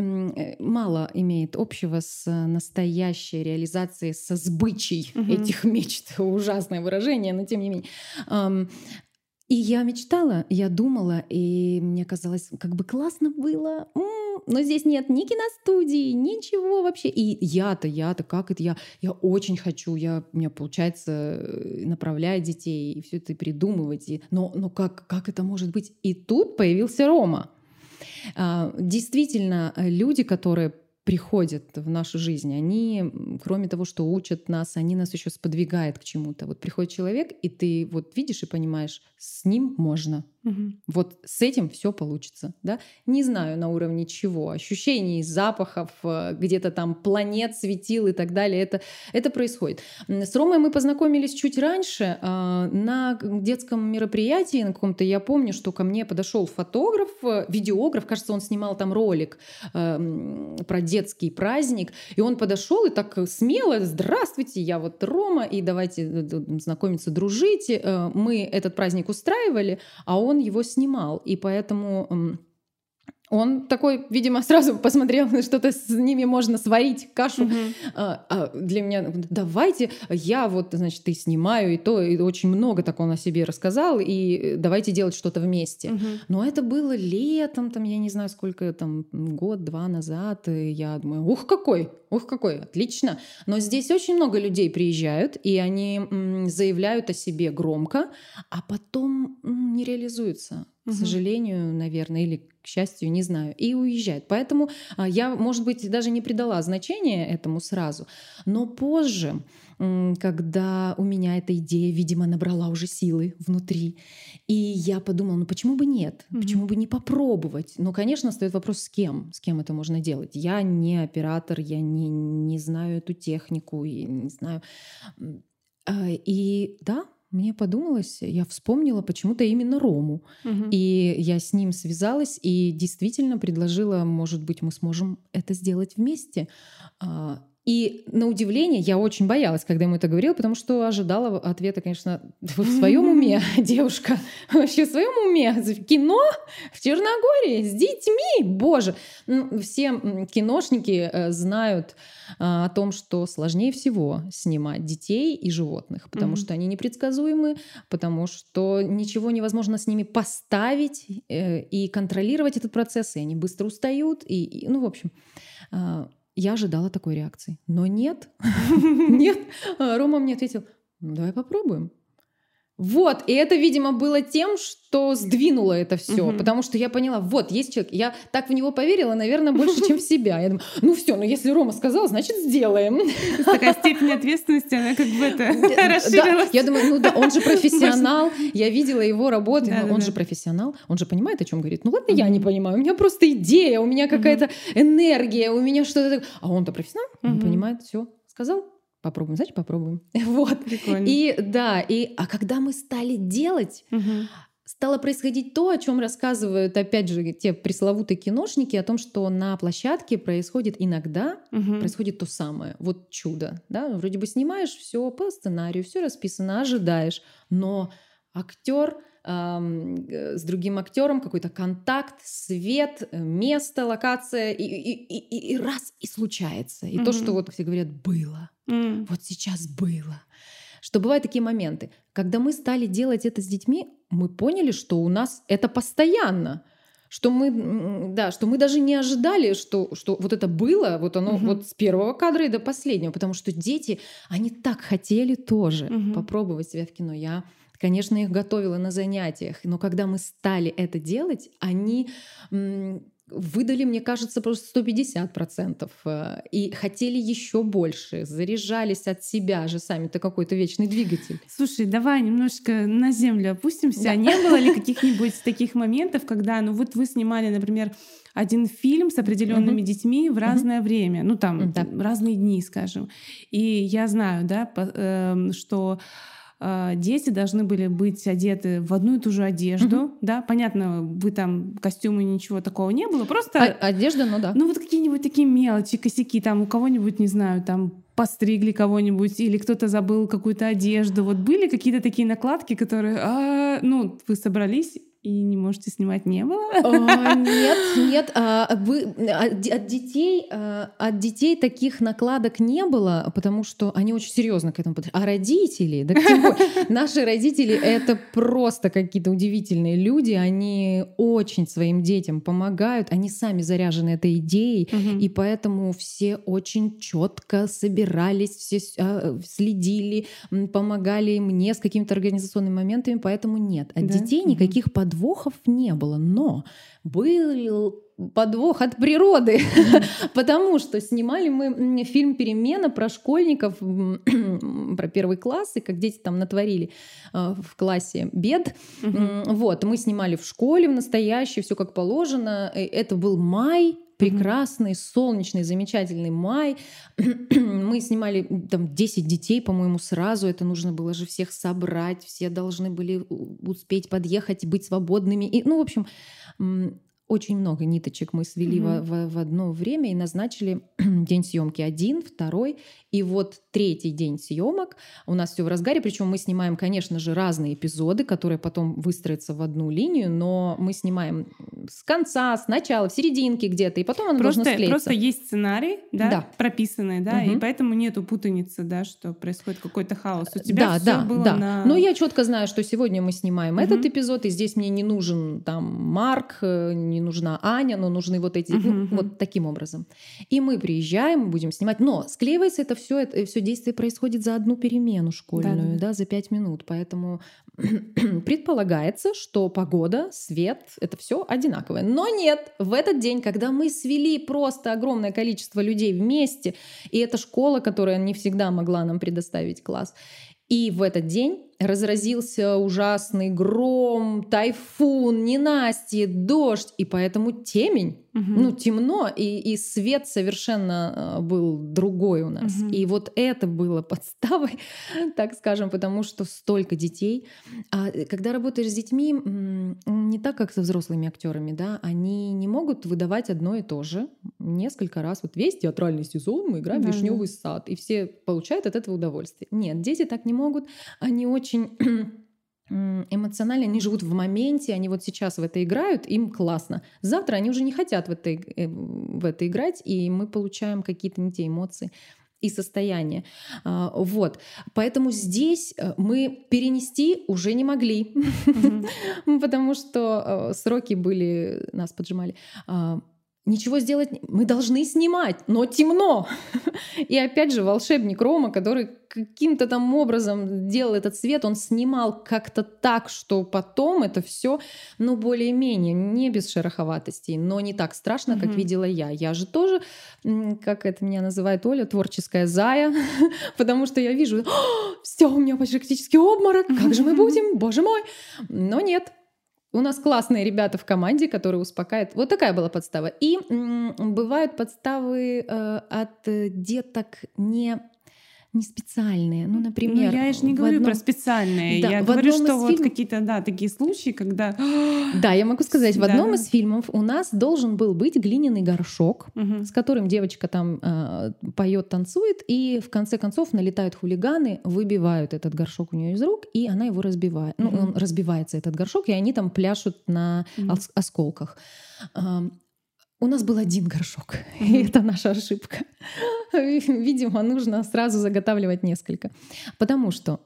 мало имеет общего с настоящей реализацией, со сбычей этих мечт. Ужасное выражение, но тем не менее и я мечтала, я думала, и мне казалось, как бы классно было. Но здесь нет ни киностудии, ничего вообще. И я-то, я-то, как это я? Я очень хочу, я, у меня получается э, направлять детей и все это придумывать. И, но, но как, как это может быть? И тут появился Рома. А, действительно, люди, которые приходят в нашу жизнь, они, кроме того, что учат нас, они нас еще сподвигают к чему-то. Вот приходит человек, и ты вот видишь и понимаешь, с ним можно. Угу. Вот с этим все получится, да? Не знаю на уровне чего, ощущений, запахов, э, где-то там планет, светил и так далее. Это, это происходит. С Ромой мы познакомились чуть раньше э, на детском мероприятии на каком-то. Я помню, что ко мне подошел фотограф, э, видеограф, кажется, он снимал там ролик про детский праздник, и он подошел и так смело, здравствуйте, я вот Рома, и давайте знакомиться, дружить. Мы этот праздник устраивали, а он его снимал. И поэтому он такой, видимо, сразу посмотрел, что-то с ними можно сварить, кашу. Mm-hmm. А, а для меня, давайте, я вот, значит, и снимаю, и то, и очень много так он о себе рассказал, и давайте делать что-то вместе. Mm-hmm. Но это было летом, там, я не знаю, сколько там, год-два назад, и я думаю, ух, какой, ух, какой, отлично. Но здесь очень много людей приезжают, и они м, заявляют о себе громко, а потом м, не реализуются к сожалению, наверное, или к счастью, не знаю, и уезжает. Поэтому а, я, может быть, даже не придала значения этому сразу, но позже, когда у меня эта идея, видимо, набрала уже силы внутри, и я подумала, ну почему бы нет, mm-hmm. почему бы не попробовать? Ну, конечно, стоит вопрос, с кем, с кем это можно делать. Я не оператор, я не, не знаю эту технику, и не знаю. А, и да, мне подумалось, я вспомнила почему-то именно Рому. Угу. И я с ним связалась и действительно предложила, может быть, мы сможем это сделать вместе. И на удивление я очень боялась, когда ему это говорила, потому что ожидала ответа, конечно, в своем уме, девушка, вообще в своем уме, кино? В Черногории? С детьми, боже. Все киношники э, знают а, о том, что сложнее всего снимать детей и животных, потому mm-hmm. что они непредсказуемы, потому что ничего невозможно с ними поставить э, и контролировать этот процесс, и они быстро устают, и, и ну, в общем, а, я ожидала такой реакции. Но нет, нет. А Рома мне ответил, ну давай попробуем. Вот, и это, видимо, было тем, что сдвинуло это все, угу. потому что я поняла, вот, есть человек, я так в него поверила, наверное, больше, чем в себя. Я думаю, ну все, ну если Рома сказал, значит сделаем. Такая степень ответственности, она как бы это расширилась. Я думаю, ну да, он же профессионал, я видела его работы, он же профессионал, он же понимает, о чем говорит. Ну ладно, я не понимаю, у меня просто идея, у меня какая-то энергия, у меня что-то, а он-то профессионал, он понимает, все, сказал, попробуем, значит, попробуем. вот. Прикольно. И да, и а когда мы стали делать, угу. стало происходить то, о чем рассказывают, опять же, те пресловутые киношники, о том, что на площадке происходит иногда угу. происходит то самое, вот чудо, да, вроде бы снимаешь все по сценарию, все расписано, ожидаешь, но актер с другим актером, какой-то контакт, свет, э, место, локация, и, и, и, и раз и случается. И mm-hmm. то, что вот все говорят, было, mm. вот сейчас было. Что бывают такие моменты. Когда мы стали делать это с детьми, мы поняли, что у нас это постоянно что мы, да, что мы даже не ожидали, что, что вот это было, вот оно угу. вот с первого кадра и до последнего, потому что дети, они так хотели тоже угу. попробовать себя в кино. Я Конечно, их готовила на занятиях, но когда мы стали это делать, они выдали, мне кажется, просто 150% э, и хотели еще больше, заряжались от себя же сами-то какой-то вечный двигатель. Слушай, давай немножко на землю опустимся. Да. Не было ли каких-нибудь таких моментов, когда, ну вот вы снимали, например, один фильм с определенными uh-huh. детьми в разное uh-huh. время, ну там да. разные дни, скажем. И я знаю, да, по, э, что дети должны были быть одеты в одну и ту же одежду, угу. да, понятно, вы там костюмы ничего такого не было, просто а, одежда, ну да, ну вот какие-нибудь такие мелочи, косяки, там у кого-нибудь не знаю, там постригли кого-нибудь или кто-то забыл какую-то одежду, вот были какие-то такие накладки, которые, а, ну вы собрались и не можете снимать не было? О, нет, нет. А, вы, от, от, детей, а, от детей таких накладок не было, потому что они очень серьезно к этому подошли. А родители, да наши родители это просто какие-то удивительные люди. Они очень своим детям помогают, они сами заряжены этой идеей, угу. и поэтому все очень четко собирались, все а, следили, помогали мне с какими-то организационными моментами, поэтому нет. От да? детей никаких угу подвохов не было, но был подвох от природы, потому что снимали мы фильм «Перемена» про школьников, про первый класс, и как дети там натворили э, в классе бед. Вот, мы снимали в школе, в настоящей, все как положено. Это был май, прекрасный, солнечный, замечательный май. Мы снимали там 10 детей, по-моему, сразу. Это нужно было же всех собрать. Все должны были успеть подъехать, быть свободными. И, ну, в общем, очень много ниточек мы свели mm-hmm. в, в, в одно время и назначили день съемки один, второй. И вот третий день съемок у нас все в разгаре. Причем мы снимаем, конечно же, разные эпизоды, которые потом выстроятся в одну линию, но мы снимаем с конца, с начала, в серединке где-то, и потом оно просто, должно склеиться. Просто есть сценарий, да, да. прописанный, да, угу. и поэтому нету путаницы, да, что происходит какой-то хаос. У тебя да, все да, было да. на... Но я четко знаю, что сегодня мы снимаем угу. этот эпизод, и здесь мне не нужен там Марк, э, не нужна Аня, но нужны вот эти, угу. ну, вот таким образом. И мы приезжаем, будем снимать, но склеивается это все, это все действие происходит за одну перемену школьную, да, да за пять минут, поэтому предполагается, что погода, свет, это все одинаковое. Но нет, в этот день, когда мы свели просто огромное количество людей вместе, и это школа, которая не всегда могла нам предоставить класс, и в этот день разразился ужасный гром, тайфун, ненастье, дождь, и поэтому темень Угу. Ну, темно, и, и свет совершенно э, был другой у нас. Угу. И вот это было подставой, так скажем, потому что столько детей. А э, когда работаешь с детьми, не так, как со взрослыми актерами, да, они не могут выдавать одно и то же несколько раз. Вот весь театральный сезон мы играем да, «Вишневый да. сад», и все получают от этого удовольствие. Нет, дети так не могут. Они очень эмоционально, они живут в моменте, они вот сейчас в это играют, им классно. Завтра они уже не хотят в это, э, в это играть, и мы получаем какие-то не те эмоции и состояние. А, вот. Поэтому здесь э, мы перенести уже не могли, потому что э, сроки были, нас поджимали. Ничего сделать, мы должны снимать, но темно. И опять же волшебник Рома, который каким-то там образом делал этот свет, он снимал как-то так, что потом это все, ну, более-менее, не без шероховатостей, но не так страшно, как mm-hmm. видела я. Я же тоже, как это меня называет Оля, творческая зая, потому что я вижу, все, у меня практически обморок, как же мы будем, боже мой. Но нет, у нас классные ребята в команде, которые успокаивают. Вот такая была подстава. И м, бывают подставы э, от деток не не специальные. Ну, например... Ну, я же не говорю одном... про специальные. Да, я говорю, что вот фильм... какие-то, да, такие случаи, когда... Да, я могу сказать, в одном из фильмов у нас должен был быть глиняный горшок, угу. с которым девочка там э, поет, танцует, и в конце концов налетают хулиганы, выбивают этот горшок у нее из рук, и она его разбивает. Угу. Ну, он разбивается, этот горшок, и они там пляшут на угу. осколках. У нас был один горшок, mm-hmm. и это наша ошибка. Видимо, нужно сразу заготавливать несколько. Потому что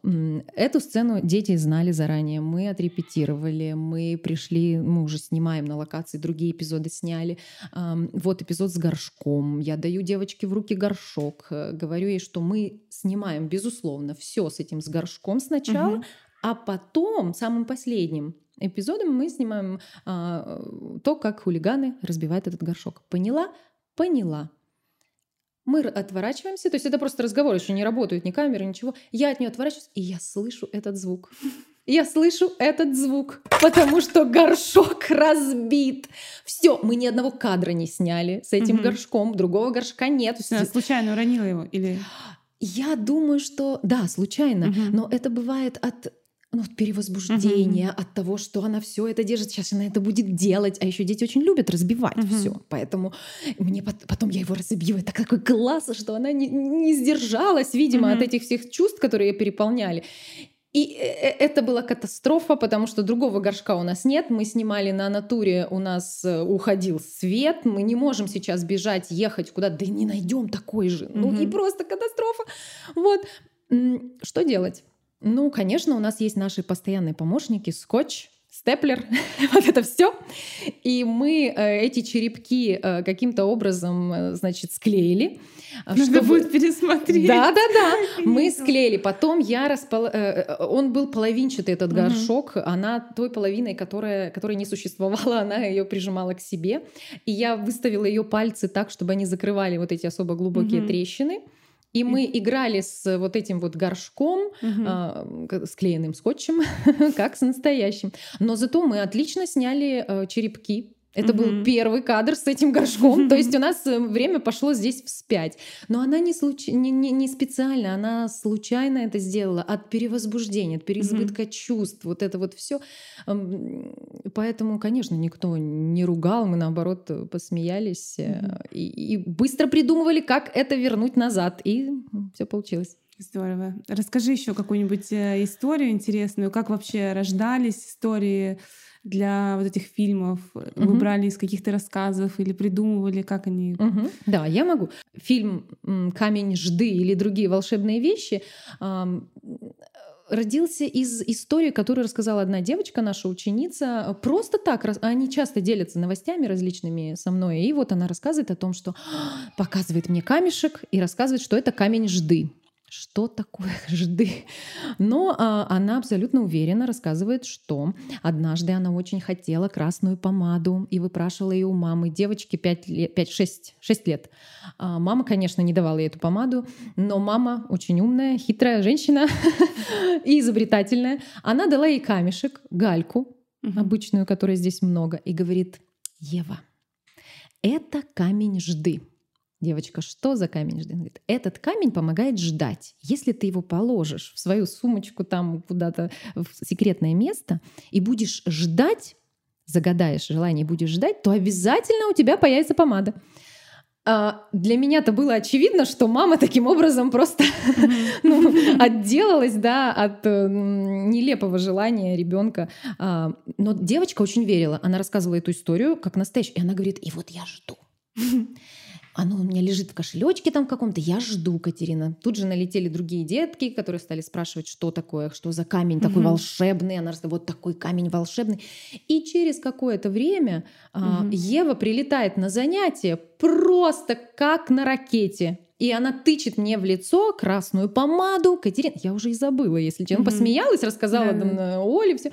эту сцену дети знали заранее. Мы отрепетировали, мы пришли, мы уже снимаем на локации, другие эпизоды сняли. Вот эпизод с горшком. Я даю девочке в руки горшок, э, говорю ей, что мы снимаем, безусловно, все с этим с горшком сначала, mm-hmm. а потом, самым последним, эпизодом мы снимаем а, то, как хулиганы разбивают этот горшок. Поняла? Поняла. Мы отворачиваемся, то есть это просто разговор, еще не работают ни камеры, ничего. Я от нее отворачиваюсь, и я слышу этот звук. Я слышу этот звук, потому что горшок разбит. Все, мы ни одного кадра не сняли с этим угу. горшком, другого горшка нет. Она случайно уронила его или? Я думаю, что да, случайно, угу. но это бывает от ну, от перевозбуждения, uh-huh. от того, что она все это держит, сейчас она это будет делать. А еще дети очень любят разбивать uh-huh. все. Поэтому мне потом я его разобью. Это такой класс, что она не, не сдержалась, видимо, uh-huh. от этих всех чувств, которые ее переполняли. И э, э, это была катастрофа, потому что другого горшка у нас нет. Мы снимали на натуре, у нас э, уходил свет. Мы не можем сейчас бежать, ехать куда-то, да и не найдем такой же. Ну и просто катастрофа. Вот. Что делать? Ну, конечно, у нас есть наши постоянные помощники, скотч, степлер, вот это все. И мы э, эти черепки э, каким-то образом, э, значит, склеили. Надо чтобы... будет пересмотреть. Да, да, да. Мы склеили. Потом я распол... Он был половинчатый, этот угу. горшок. Она той половиной, которая, которая не существовала, она ее прижимала к себе. И я выставила ее пальцы так, чтобы они закрывали вот эти особо глубокие угу. трещины. И мы играли с вот этим вот горшком, угу. склеенным скотчем, как с настоящим. Но зато мы отлично сняли э, черепки это угу. был первый кадр с этим горшком. То есть у нас э, время пошло здесь вспять. Но она не, случ... не, не, не специально, она случайно это сделала от перевозбуждения, от переизбытка угу. чувств. Вот это вот все. Поэтому, конечно, никто не ругал, мы наоборот э, посмеялись угу. и, и быстро придумывали, как это вернуть назад. И все получилось. Здорово. Расскажи еще какую-нибудь историю интересную, как вообще рождались истории для вот этих фильмов? Угу. Вы брали из каких-то рассказов или придумывали, как они? Угу. Да, я могу. Фильм «Камень жды» или другие волшебные вещи родился из истории, которую рассказала одна девочка, наша ученица. Просто так, они часто делятся новостями различными со мной. И вот она рассказывает о том, что показывает мне камешек и рассказывает, что это камень жды что такое жды. Но а, она абсолютно уверенно рассказывает, что однажды она очень хотела красную помаду и выпрашивала ее у мамы. Девочке 5 лет, 5, 6, 6 лет. А, мама, конечно, не давала ей эту помаду, но мама очень умная, хитрая женщина и изобретательная. Она дала ей камешек, гальку, обычную, которой здесь много, и говорит, Ева, это камень жды. Девочка, что за камень? Она говорит, этот камень помогает ждать. Если ты его положишь в свою сумочку там куда-то в секретное место и будешь ждать, загадаешь желание и будешь ждать, то обязательно у тебя появится помада. А, для меня это было очевидно, что мама таким образом просто ну, отделалась да, от э, нелепого желания ребенка. А, но девочка очень верила. Она рассказывала эту историю как настоящую. И она говорит, и вот я жду. Оно у меня лежит в кошелечке там каком-то. Я жду, Катерина. Тут же налетели другие детки, которые стали спрашивать, что такое, что за камень такой угу. волшебный. Она рассказывает, вот такой камень волшебный. И через какое-то время угу. Ева прилетает на занятие просто как на ракете. И она тычет мне в лицо красную помаду. Катерина, я уже и забыла, если честно. Mm-hmm. Посмеялась, рассказала да. там, Оле все.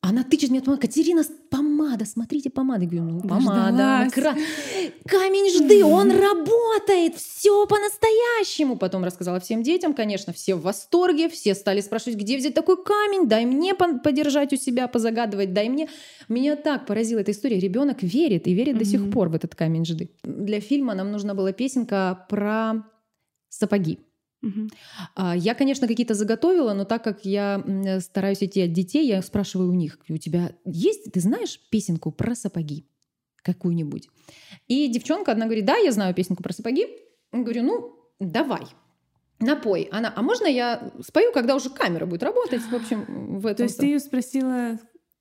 Она тычет мне помада. Катерина, помада, смотрите, помада. Я говорю, ну, помада. Кра... Камень жды, он работает, все по-настоящему. Потом рассказала всем детям, конечно, все в восторге, все стали спрашивать, где взять такой камень, дай мне подержать у себя, позагадывать, дай мне. Меня так поразила эта история. Ребенок верит и верит mm-hmm. до сих пор в этот камень жды. Для фильма нам нужна была песенка про сапоги. Угу. Я, конечно, какие-то заготовила, но так как я стараюсь идти от детей, я спрашиваю у них, у тебя есть, ты знаешь песенку про сапоги какую-нибудь? И девчонка одна говорит, да, я знаю песенку про сапоги. Я говорю, ну, давай, напой. Она, а можно я спою, когда уже камера будет работать? В общем, в этом. То есть ты ее спросила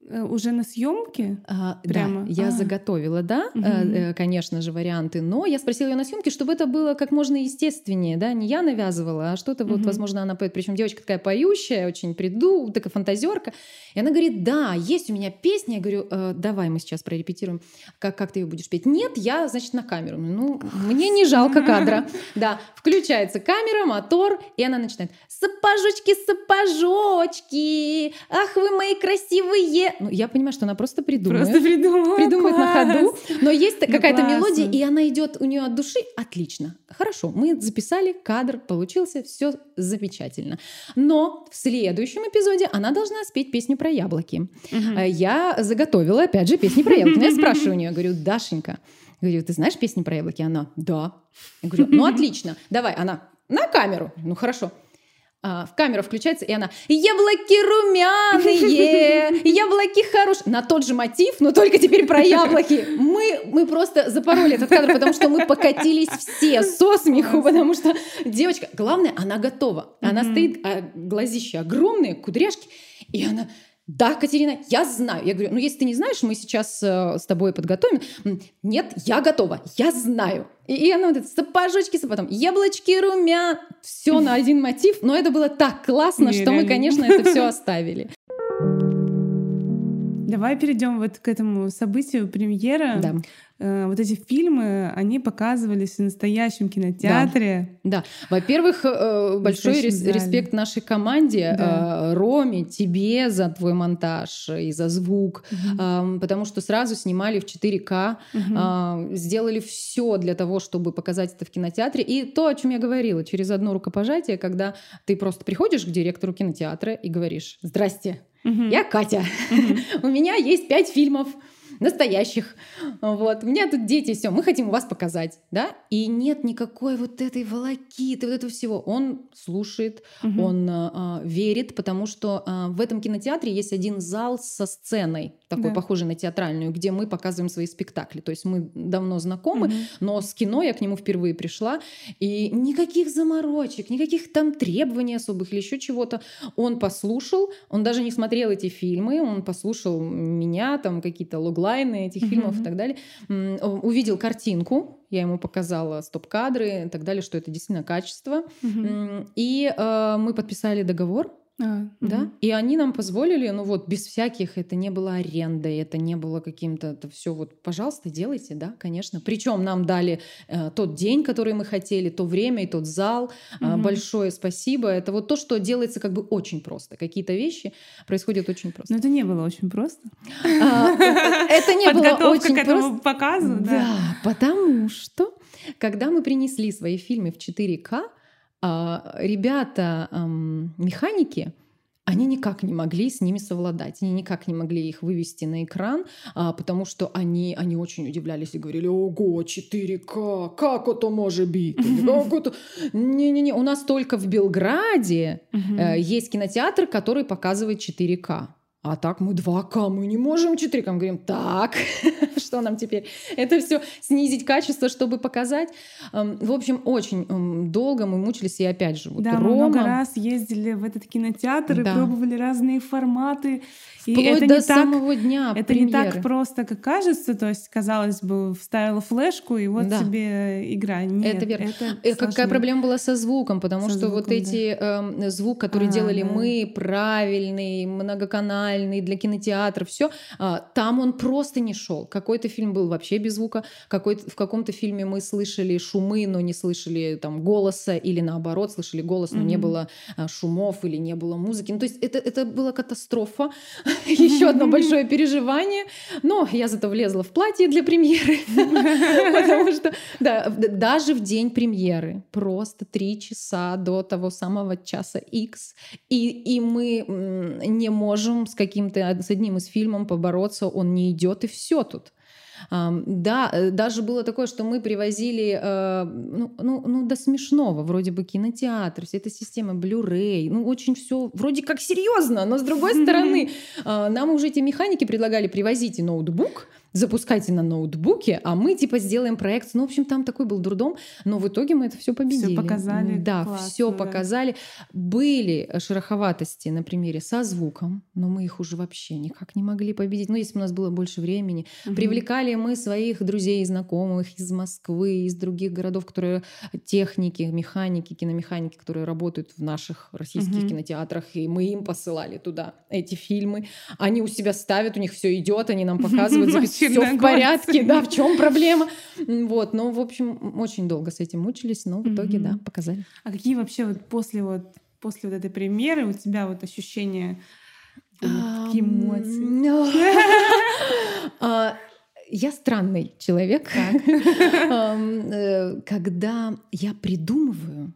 уже на съемке? А, прямо? Да, я а. заготовила, да, угу. э, конечно же, варианты, но я спросила ее на съемке, чтобы это было как можно естественнее, да, не я навязывала, а что-то угу. вот, возможно, она поет. Причем девочка такая поющая, очень приду, такая фантазерка. И она говорит, да, есть у меня песня. Я говорю, э, давай мы сейчас прорепетируем, как, как ты ее будешь петь. Нет, я, значит, на камеру. Ну, мне не жалко кадра. Да, включается камера, мотор, и она начинает. Сапожочки, сапожочки, ах вы мои красивые ну, я понимаю, что она просто придумает. Просто придумала. Придумает класс. на ходу. Но есть ну, какая-то мелодия, и она идет у нее от души. Отлично. Хорошо. Мы записали, кадр получился, все замечательно. Но в следующем эпизоде она должна спеть песню про яблоки. Угу. Я заготовила, опять же, песни про яблоки. Но я спрашиваю у нее, говорю, Дашенька, говорю, ты знаешь песни про яблоки? Она, да. Я говорю, ну отлично, давай, она на камеру. Ну хорошо. А, в камеру включается, и она «Яблоки румяные! Яблоки хорошие!» На тот же мотив, но только теперь про яблоки. Мы, мы просто запороли этот кадр, потому что мы покатились все со смеху, потому что девочка, главное, она готова. Она стоит, а глазища огромные, кудряшки, и она да, Катерина, я знаю. Я говорю, ну если ты не знаешь, мы сейчас э, с тобой подготовим. Нет, я готова, я знаю. И, и она вот это, сапожочки, потом яблочки, румя, все на один мотив. Но это было так классно, что мы, конечно, это все оставили. Давай перейдем вот к этому событию премьера. Да. Э, вот эти фильмы, они показывались в настоящем кинотеатре. Да. да. Во-первых, э, большой рес- респект нашей команде, да. Э, Роме, тебе за твой монтаж и за звук, угу. потому что сразу снимали в 4К, угу. сделали все для того, чтобы показать это в кинотеатре. И то, о чем я говорила, через одно рукопожатие, когда ты просто приходишь к директору кинотеатра и говоришь: "Здрасте, угу. я Катя, угу. у меня есть пять фильмов" настоящих. Вот. У меня тут дети, все, мы хотим у вас показать, да? И нет никакой вот этой волокиты, вот этого всего. Он слушает, угу. он а, верит, потому что а, в этом кинотеатре есть один зал со сценой, такой да. похожий на театральную, где мы показываем свои спектакли. То есть мы давно знакомы, угу. но с кино я к нему впервые пришла, и никаких заморочек, никаких там требований особых или еще чего-то. Он послушал, он даже не смотрел эти фильмы, он послушал меня, там какие-то логла дедлайны этих фильмов и так далее, увидел картинку, я ему показала стоп-кадры и так далее, что это действительно качество. И э, мы подписали договор а, да? Угу. И они нам позволили, ну вот, без всяких, это не было арендой, это не было каким-то, это все вот, пожалуйста, делайте, да, конечно. Причем нам дали э, тот день, который мы хотели, то время и тот зал. Угу. Э, большое спасибо. Это вот то, что делается как бы очень просто. Какие-то вещи происходят очень просто. Но это не было очень просто. А, это не было очень к этому показу, да. Да, потому что, когда мы принесли свои фильмы в 4К, а, ребята, механики, они никак не могли с ними совладать, они никак не могли их вывести на экран, а, потому что они, они очень удивлялись и говорили, ого, 4К, как это может быть? Не-не-не, у нас только в Белграде э, есть кинотеатр, который показывает 4К. А так мы 2К, мы не можем 4К. Мы говорим, так, что нам теперь? Это все снизить качество, чтобы показать. В общем, очень долго мы мучились, и опять же, вот да, Рома... много раз ездили в этот кинотеатр да. и пробовали разные форматы. Вплоть и это до не самого так, дня Это премьеры. не так просто, как кажется. То есть, казалось бы, вставила флешку, и вот да. тебе игра. Нет, это верно. Это э, Какая проблема была со звуком? Потому со что звуком, вот эти да. э, звук, который а, делали да. мы, правильный, многоканальный для кинотеатра, все, э, там он просто не шел. Какой-то фильм был вообще без звука, какой в каком-то фильме мы слышали шумы, но не слышали там голоса, или наоборот слышали голос, но mm-hmm. не было э, шумов или не было музыки. Ну, то есть это это была катастрофа. еще одно большое переживание. Но я зато влезла в платье для премьеры. Потому что, да, даже в день премьеры, просто три часа до того самого часа X, и, мы не можем с каким-то, с одним из фильмом побороться, он не идет, и все тут. Да, э, даже было такое, что мы привозили, э, ну, ну, ну до смешного, вроде бы кинотеатр, вся эта система Blu-ray, ну очень все вроде как серьезно, но с другой стороны, а, нам уже эти механики предлагали привозить ноутбук, запускайте на ноутбуке, а мы типа сделаем проект. Ну, в общем, там такой был дурдом, но в итоге мы это все победили. Все показали. Да, все да. показали. Были шероховатости на примере со звуком, но мы их уже вообще никак не могли победить. Ну, если бы у нас было больше времени. Угу. Привлекали мы своих друзей и знакомых из Москвы, из других городов, которые техники, механики, киномеханики, которые работают в наших российских угу. кинотеатрах, и мы им посылали туда эти фильмы. Они у себя ставят, у них все идет, они нам показывают, все в порядке, да, в чем проблема. Вот, но, в общем, очень долго с этим мучились, но в итоге, да, показали. А какие вообще вот после вот после вот этой премьеры у тебя вот ощущения, какие эмоции? Я странный человек, э, когда я придумываю,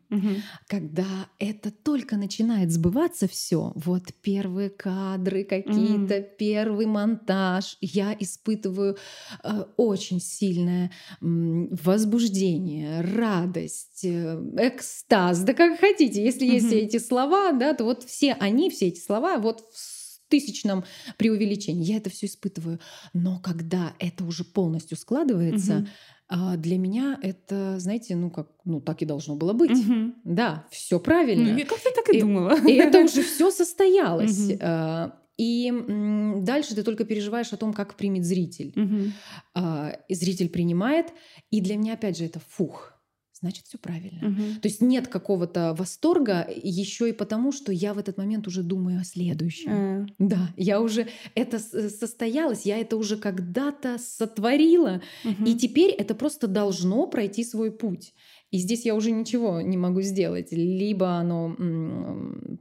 когда это только начинает сбываться все, вот первые кадры какие-то, первый монтаж, я испытываю э, очень сильное возбуждение, радость, э, экстаз, да как хотите, если есть эти слова, да, то вот все они, все эти слова, вот в тысячном преувеличении. Я это все испытываю. Но когда это уже полностью складывается, угу. для меня это, знаете, ну как, ну так и должно было быть. Угу. Да, все правильно. Ну, я как-то так и, и думала. И это уже все состоялось. Угу. И дальше ты только переживаешь о том, как примет зритель. Угу. И зритель принимает. И для меня, опять же, это фух значит все правильно. Угу. То есть нет какого-то восторга еще и потому, что я в этот момент уже думаю о следующем. Mm. Да, я уже это состоялось, я это уже когда-то сотворила, угу. и теперь это просто должно пройти свой путь. И здесь я уже ничего не могу сделать. Либо оно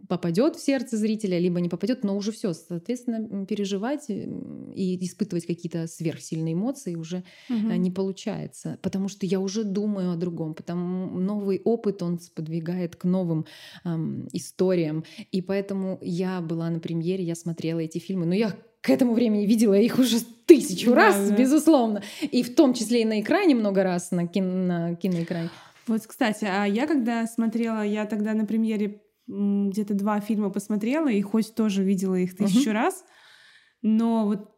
попадет в сердце зрителя, либо не попадет, но уже все. Соответственно, переживать и испытывать какие-то сверхсильные эмоции уже угу. не получается. Потому что я уже думаю о другом. Потому новый опыт, он сподвигает к новым эм, историям. И поэтому я была на премьере, я смотрела эти фильмы. Но я к этому времени видела их уже тысячу да, раз, да. безусловно. И в том числе и на экране много раз, на, кино, на киноэкране. Вот, кстати, а я когда смотрела, я тогда на премьере где-то два фильма посмотрела, и хоть тоже видела их тысячу uh-huh. раз, но вот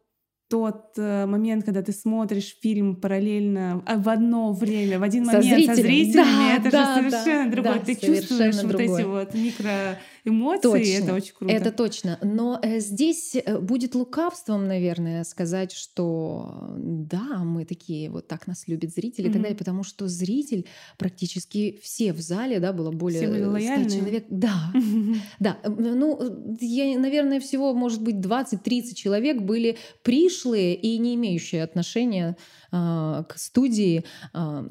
тот э, момент, когда ты смотришь фильм параллельно а, в одно время, в один со момент зрителем. со зрителями, да, это да, же совершенно да, другое. Да, ты чувствуешь другое. вот эти вот микро эмоции, точно, это очень круто. Это точно. Но э, здесь э, будет лукавством, наверное, сказать, что да, мы такие, вот так нас любят зрители mm-hmm. и так далее, потому что зритель практически все в зале, да, было более все были 100 человек. Да, да. Ну, я, наверное, всего, может быть, 20-30 человек были пришлые и не имеющие отношения а, к студии. А,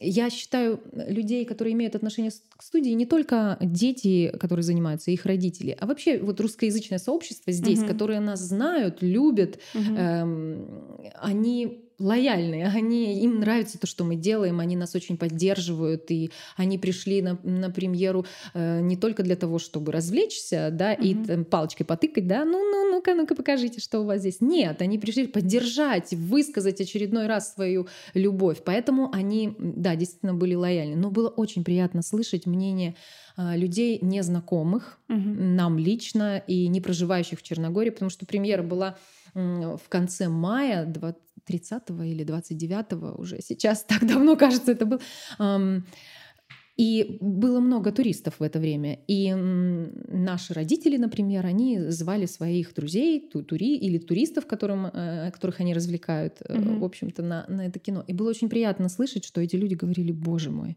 я считаю людей, которые имеют отношение к студии, не только дети, которые занимаются, их родители, а вообще вот русскоязычное сообщество здесь, угу. которые нас знают, любят, угу. они лояльные, они, им нравится то, что мы делаем, они нас очень поддерживают, и они пришли на, на премьеру э, не только для того, чтобы развлечься, да, mm-hmm. и там, палочкой потыкать, да, ну, ну, ну-ка, ну-ка, покажите, что у вас здесь. Нет, они пришли поддержать, высказать очередной раз свою любовь, поэтому они, да, действительно были лояльны. Но было очень приятно слышать мнение э, людей незнакомых mm-hmm. нам лично и не проживающих в Черногории, потому что премьера была в конце мая 30 или 29 уже сейчас так давно кажется это был и было много туристов в это время. И наши родители, например, они звали своих друзей, тури или туристов, которым, э, которых они развлекают, mm-hmm. в общем-то, на, на это кино. И было очень приятно слышать, что эти люди говорили, боже мой,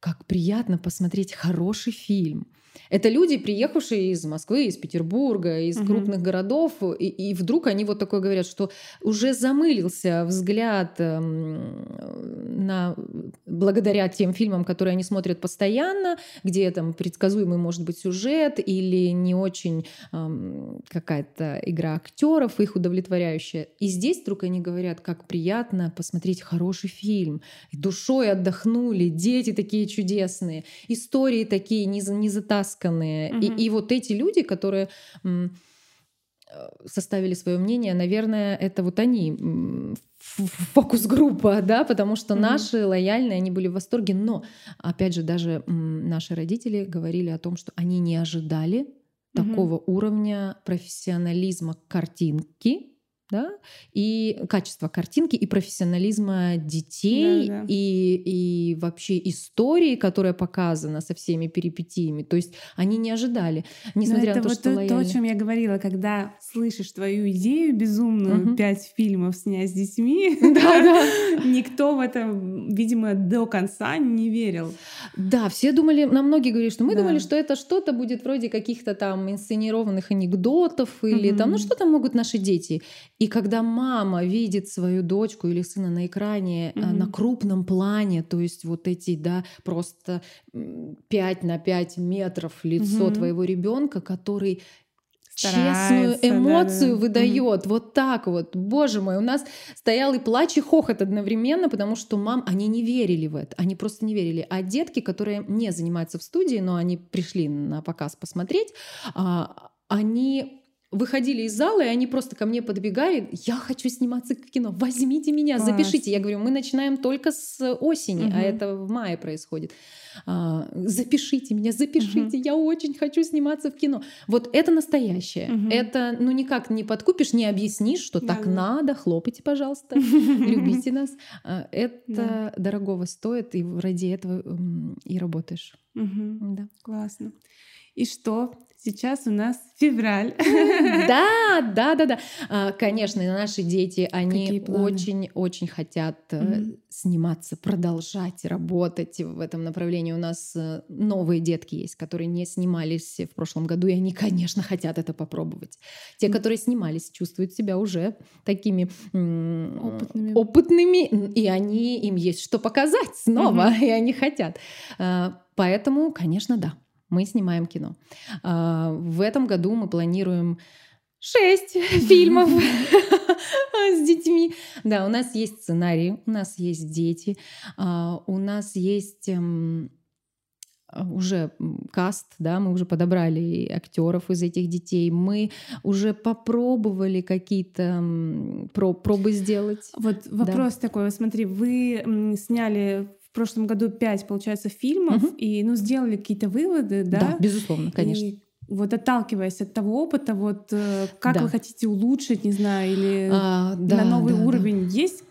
как приятно посмотреть хороший фильм. Это люди, приехавшие из Москвы, из Петербурга, из угу. крупных городов, и, и вдруг они вот такое говорят, что уже замылился взгляд э, на благодаря тем фильмам, которые они смотрят постоянно, где там предсказуемый может быть сюжет или не очень э, какая-то игра актеров их удовлетворяющая. И здесь вдруг они говорят, как приятно посмотреть хороший фильм, душой отдохнули, дети такие чудесные, истории такие не, не затасканные натасканные. Угу. И, и вот эти люди, которые э, составили свое мнение, наверное, это вот они фокус-группа, да, потому что mm наши лояльные, они были в восторге, но опять же даже наши родители говорили о том, что они не ожидали mm такого уровня профессионализма картинки, да, и качество картинки, и профессионализма детей, да, да. И, и вообще истории, которая показана со всеми перипетиями. То есть они не ожидали, несмотря это на то, вот что то, лояльны. то, о чем я говорила, когда слышишь твою идею безумную, угу. пять фильмов снять с детьми, никто в это, видимо, до конца не верил. Да, все думали, нам многие говорили, что мы думали, что это что-то будет вроде каких-то там инсценированных анекдотов или там, ну что там могут наши дети. И когда мама видит свою дочку или сына на экране mm-hmm. на крупном плане, то есть вот эти, да, просто 5 на 5 метров лицо mm-hmm. твоего ребенка, который честную эмоцию да, да. выдает. Mm-hmm. Вот так вот. Боже мой, у нас стоял и плач, и хохот одновременно, потому что мам, они не верили в это. Они просто не верили. А детки, которые не занимаются в студии, но они пришли на показ посмотреть, а, они выходили из зала, и они просто ко мне подбегали, я хочу сниматься в кино, возьмите меня, Класс. запишите. Я говорю, мы начинаем только с осени, угу. а это в мае происходит. А, запишите меня, запишите, угу. я очень хочу сниматься в кино. Вот это настоящее. Угу. Это, ну, никак не подкупишь, не объяснишь, что да, так да. надо, хлопайте, пожалуйста, любите нас. А, это дорогого стоит, и ради этого и работаешь. Да. Классно. И что? Сейчас у нас февраль. Да, да, да, да. Конечно, наши дети, они очень-очень хотят mm-hmm. сниматься, продолжать работать в этом направлении. У нас э, новые детки есть, которые не снимались в прошлом году, и они, конечно, хотят это попробовать. Те, которые снимались, чувствуют себя уже такими опытными, опытными и они им есть что показать снова, mm-hmm. и они хотят. А, поэтому, конечно, да мы снимаем кино. А, в этом году мы планируем шесть фильмов с детьми. Да, у нас есть сценарий, у нас есть дети, а, у нас есть эм, уже каст, да, мы уже подобрали актеров из этих детей, мы уже попробовали какие-то пробы сделать. Вот вопрос да. такой, смотри, вы сняли в прошлом году пять, получается, фильмов, угу. и ну, сделали какие-то выводы, да? Да, безусловно, конечно. И вот отталкиваясь от того опыта, вот э, как да. вы хотите улучшить, не знаю, или а, да, на новый да, уровень да. есть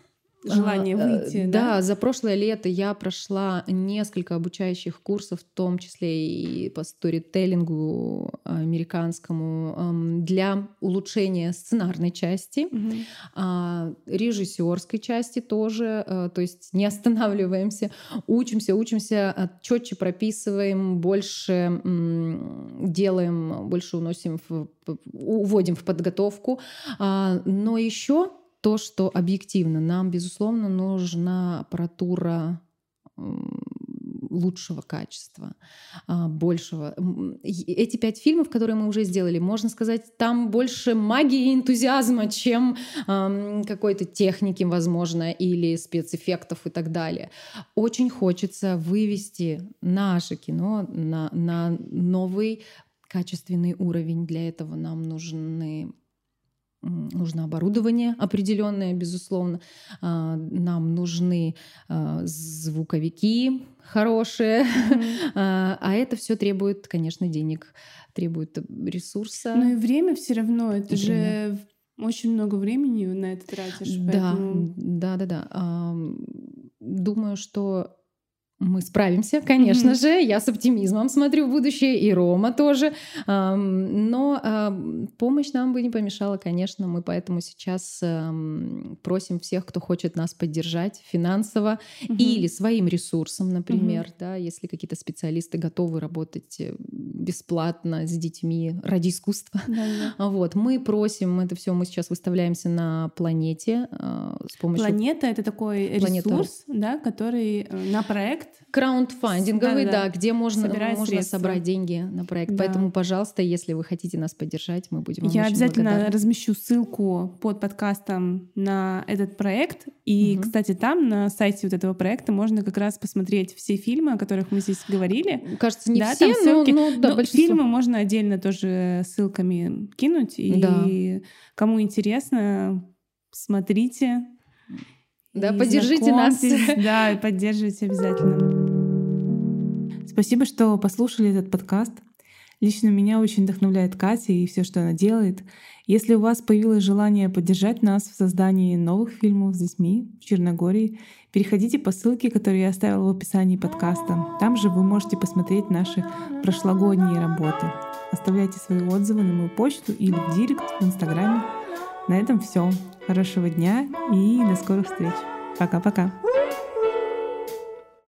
желание а, выйти. Да, да, за прошлое лето я прошла несколько обучающих курсов, в том числе и по сторителлингу американскому, для улучшения сценарной части, угу. режиссерской части тоже. Э, то есть не останавливаемся, учимся, учимся, а, четче прописываем, больше делаем, больше уносим, в, уводим в подготовку. Но еще то, что объективно нам, безусловно, нужна аппаратура лучшего качества, а, большего. Эти пять фильмов, которые мы уже сделали, можно сказать, там больше магии и энтузиазма, чем какой-то техники, возможно, или спецэффектов и так далее. Очень хочется вывести наше кино на, на новый качественный уровень. Для этого нам нужны нужно оборудование определенное, безусловно. А, нам нужны а, звуковики хорошие, mm-hmm. а это все требует, конечно, денег, требует ресурса. Ну и время все равно, это и же время. очень много времени на это тратишь. Да, поэтому... да, да, да. Думаю, что мы справимся, конечно mm-hmm. же. Я с оптимизмом смотрю в будущее, и Рома тоже. Но помощь нам бы не помешала, конечно. Мы поэтому сейчас просим всех, кто хочет нас поддержать финансово mm-hmm. или своим ресурсом, например, mm-hmm. да, если какие-то специалисты готовы работать э, бесплатно с детьми ради искусства. Mm-hmm. Вот, мы просим, это все мы сейчас выставляемся на планете а, с помощью. Планета это такой ресурс, Планета. да, который э, на проект Краундфандинговый, да, да, да, где можно, можно собрать деньги на проект. Да. Поэтому, пожалуйста, если вы хотите нас поддержать, мы будем Я обязательно благодарны. размещу ссылку под подкастом на этот проект. И, угу. кстати, там на сайте вот этого проекта можно как раз посмотреть все фильмы, о которых мы здесь говорили. Кажется, не да, все, там ссылки. но, но, да, но фильмы можно отдельно тоже ссылками кинуть. И да. кому интересно, смотрите. Да, поддержите нас. Да, и поддерживайте обязательно. Спасибо, что послушали этот подкаст. Лично меня очень вдохновляет Катя и все, что она делает. Если у вас появилось желание поддержать нас в создании новых фильмов с детьми в Черногории, переходите по ссылке, которую я оставила в описании подкаста. Там же вы можете посмотреть наши прошлогодние работы. Оставляйте свои отзывы на мою почту или в директ в Инстаграме. На этом все. Хорошего дня и до скорых встреч. Пока-пока.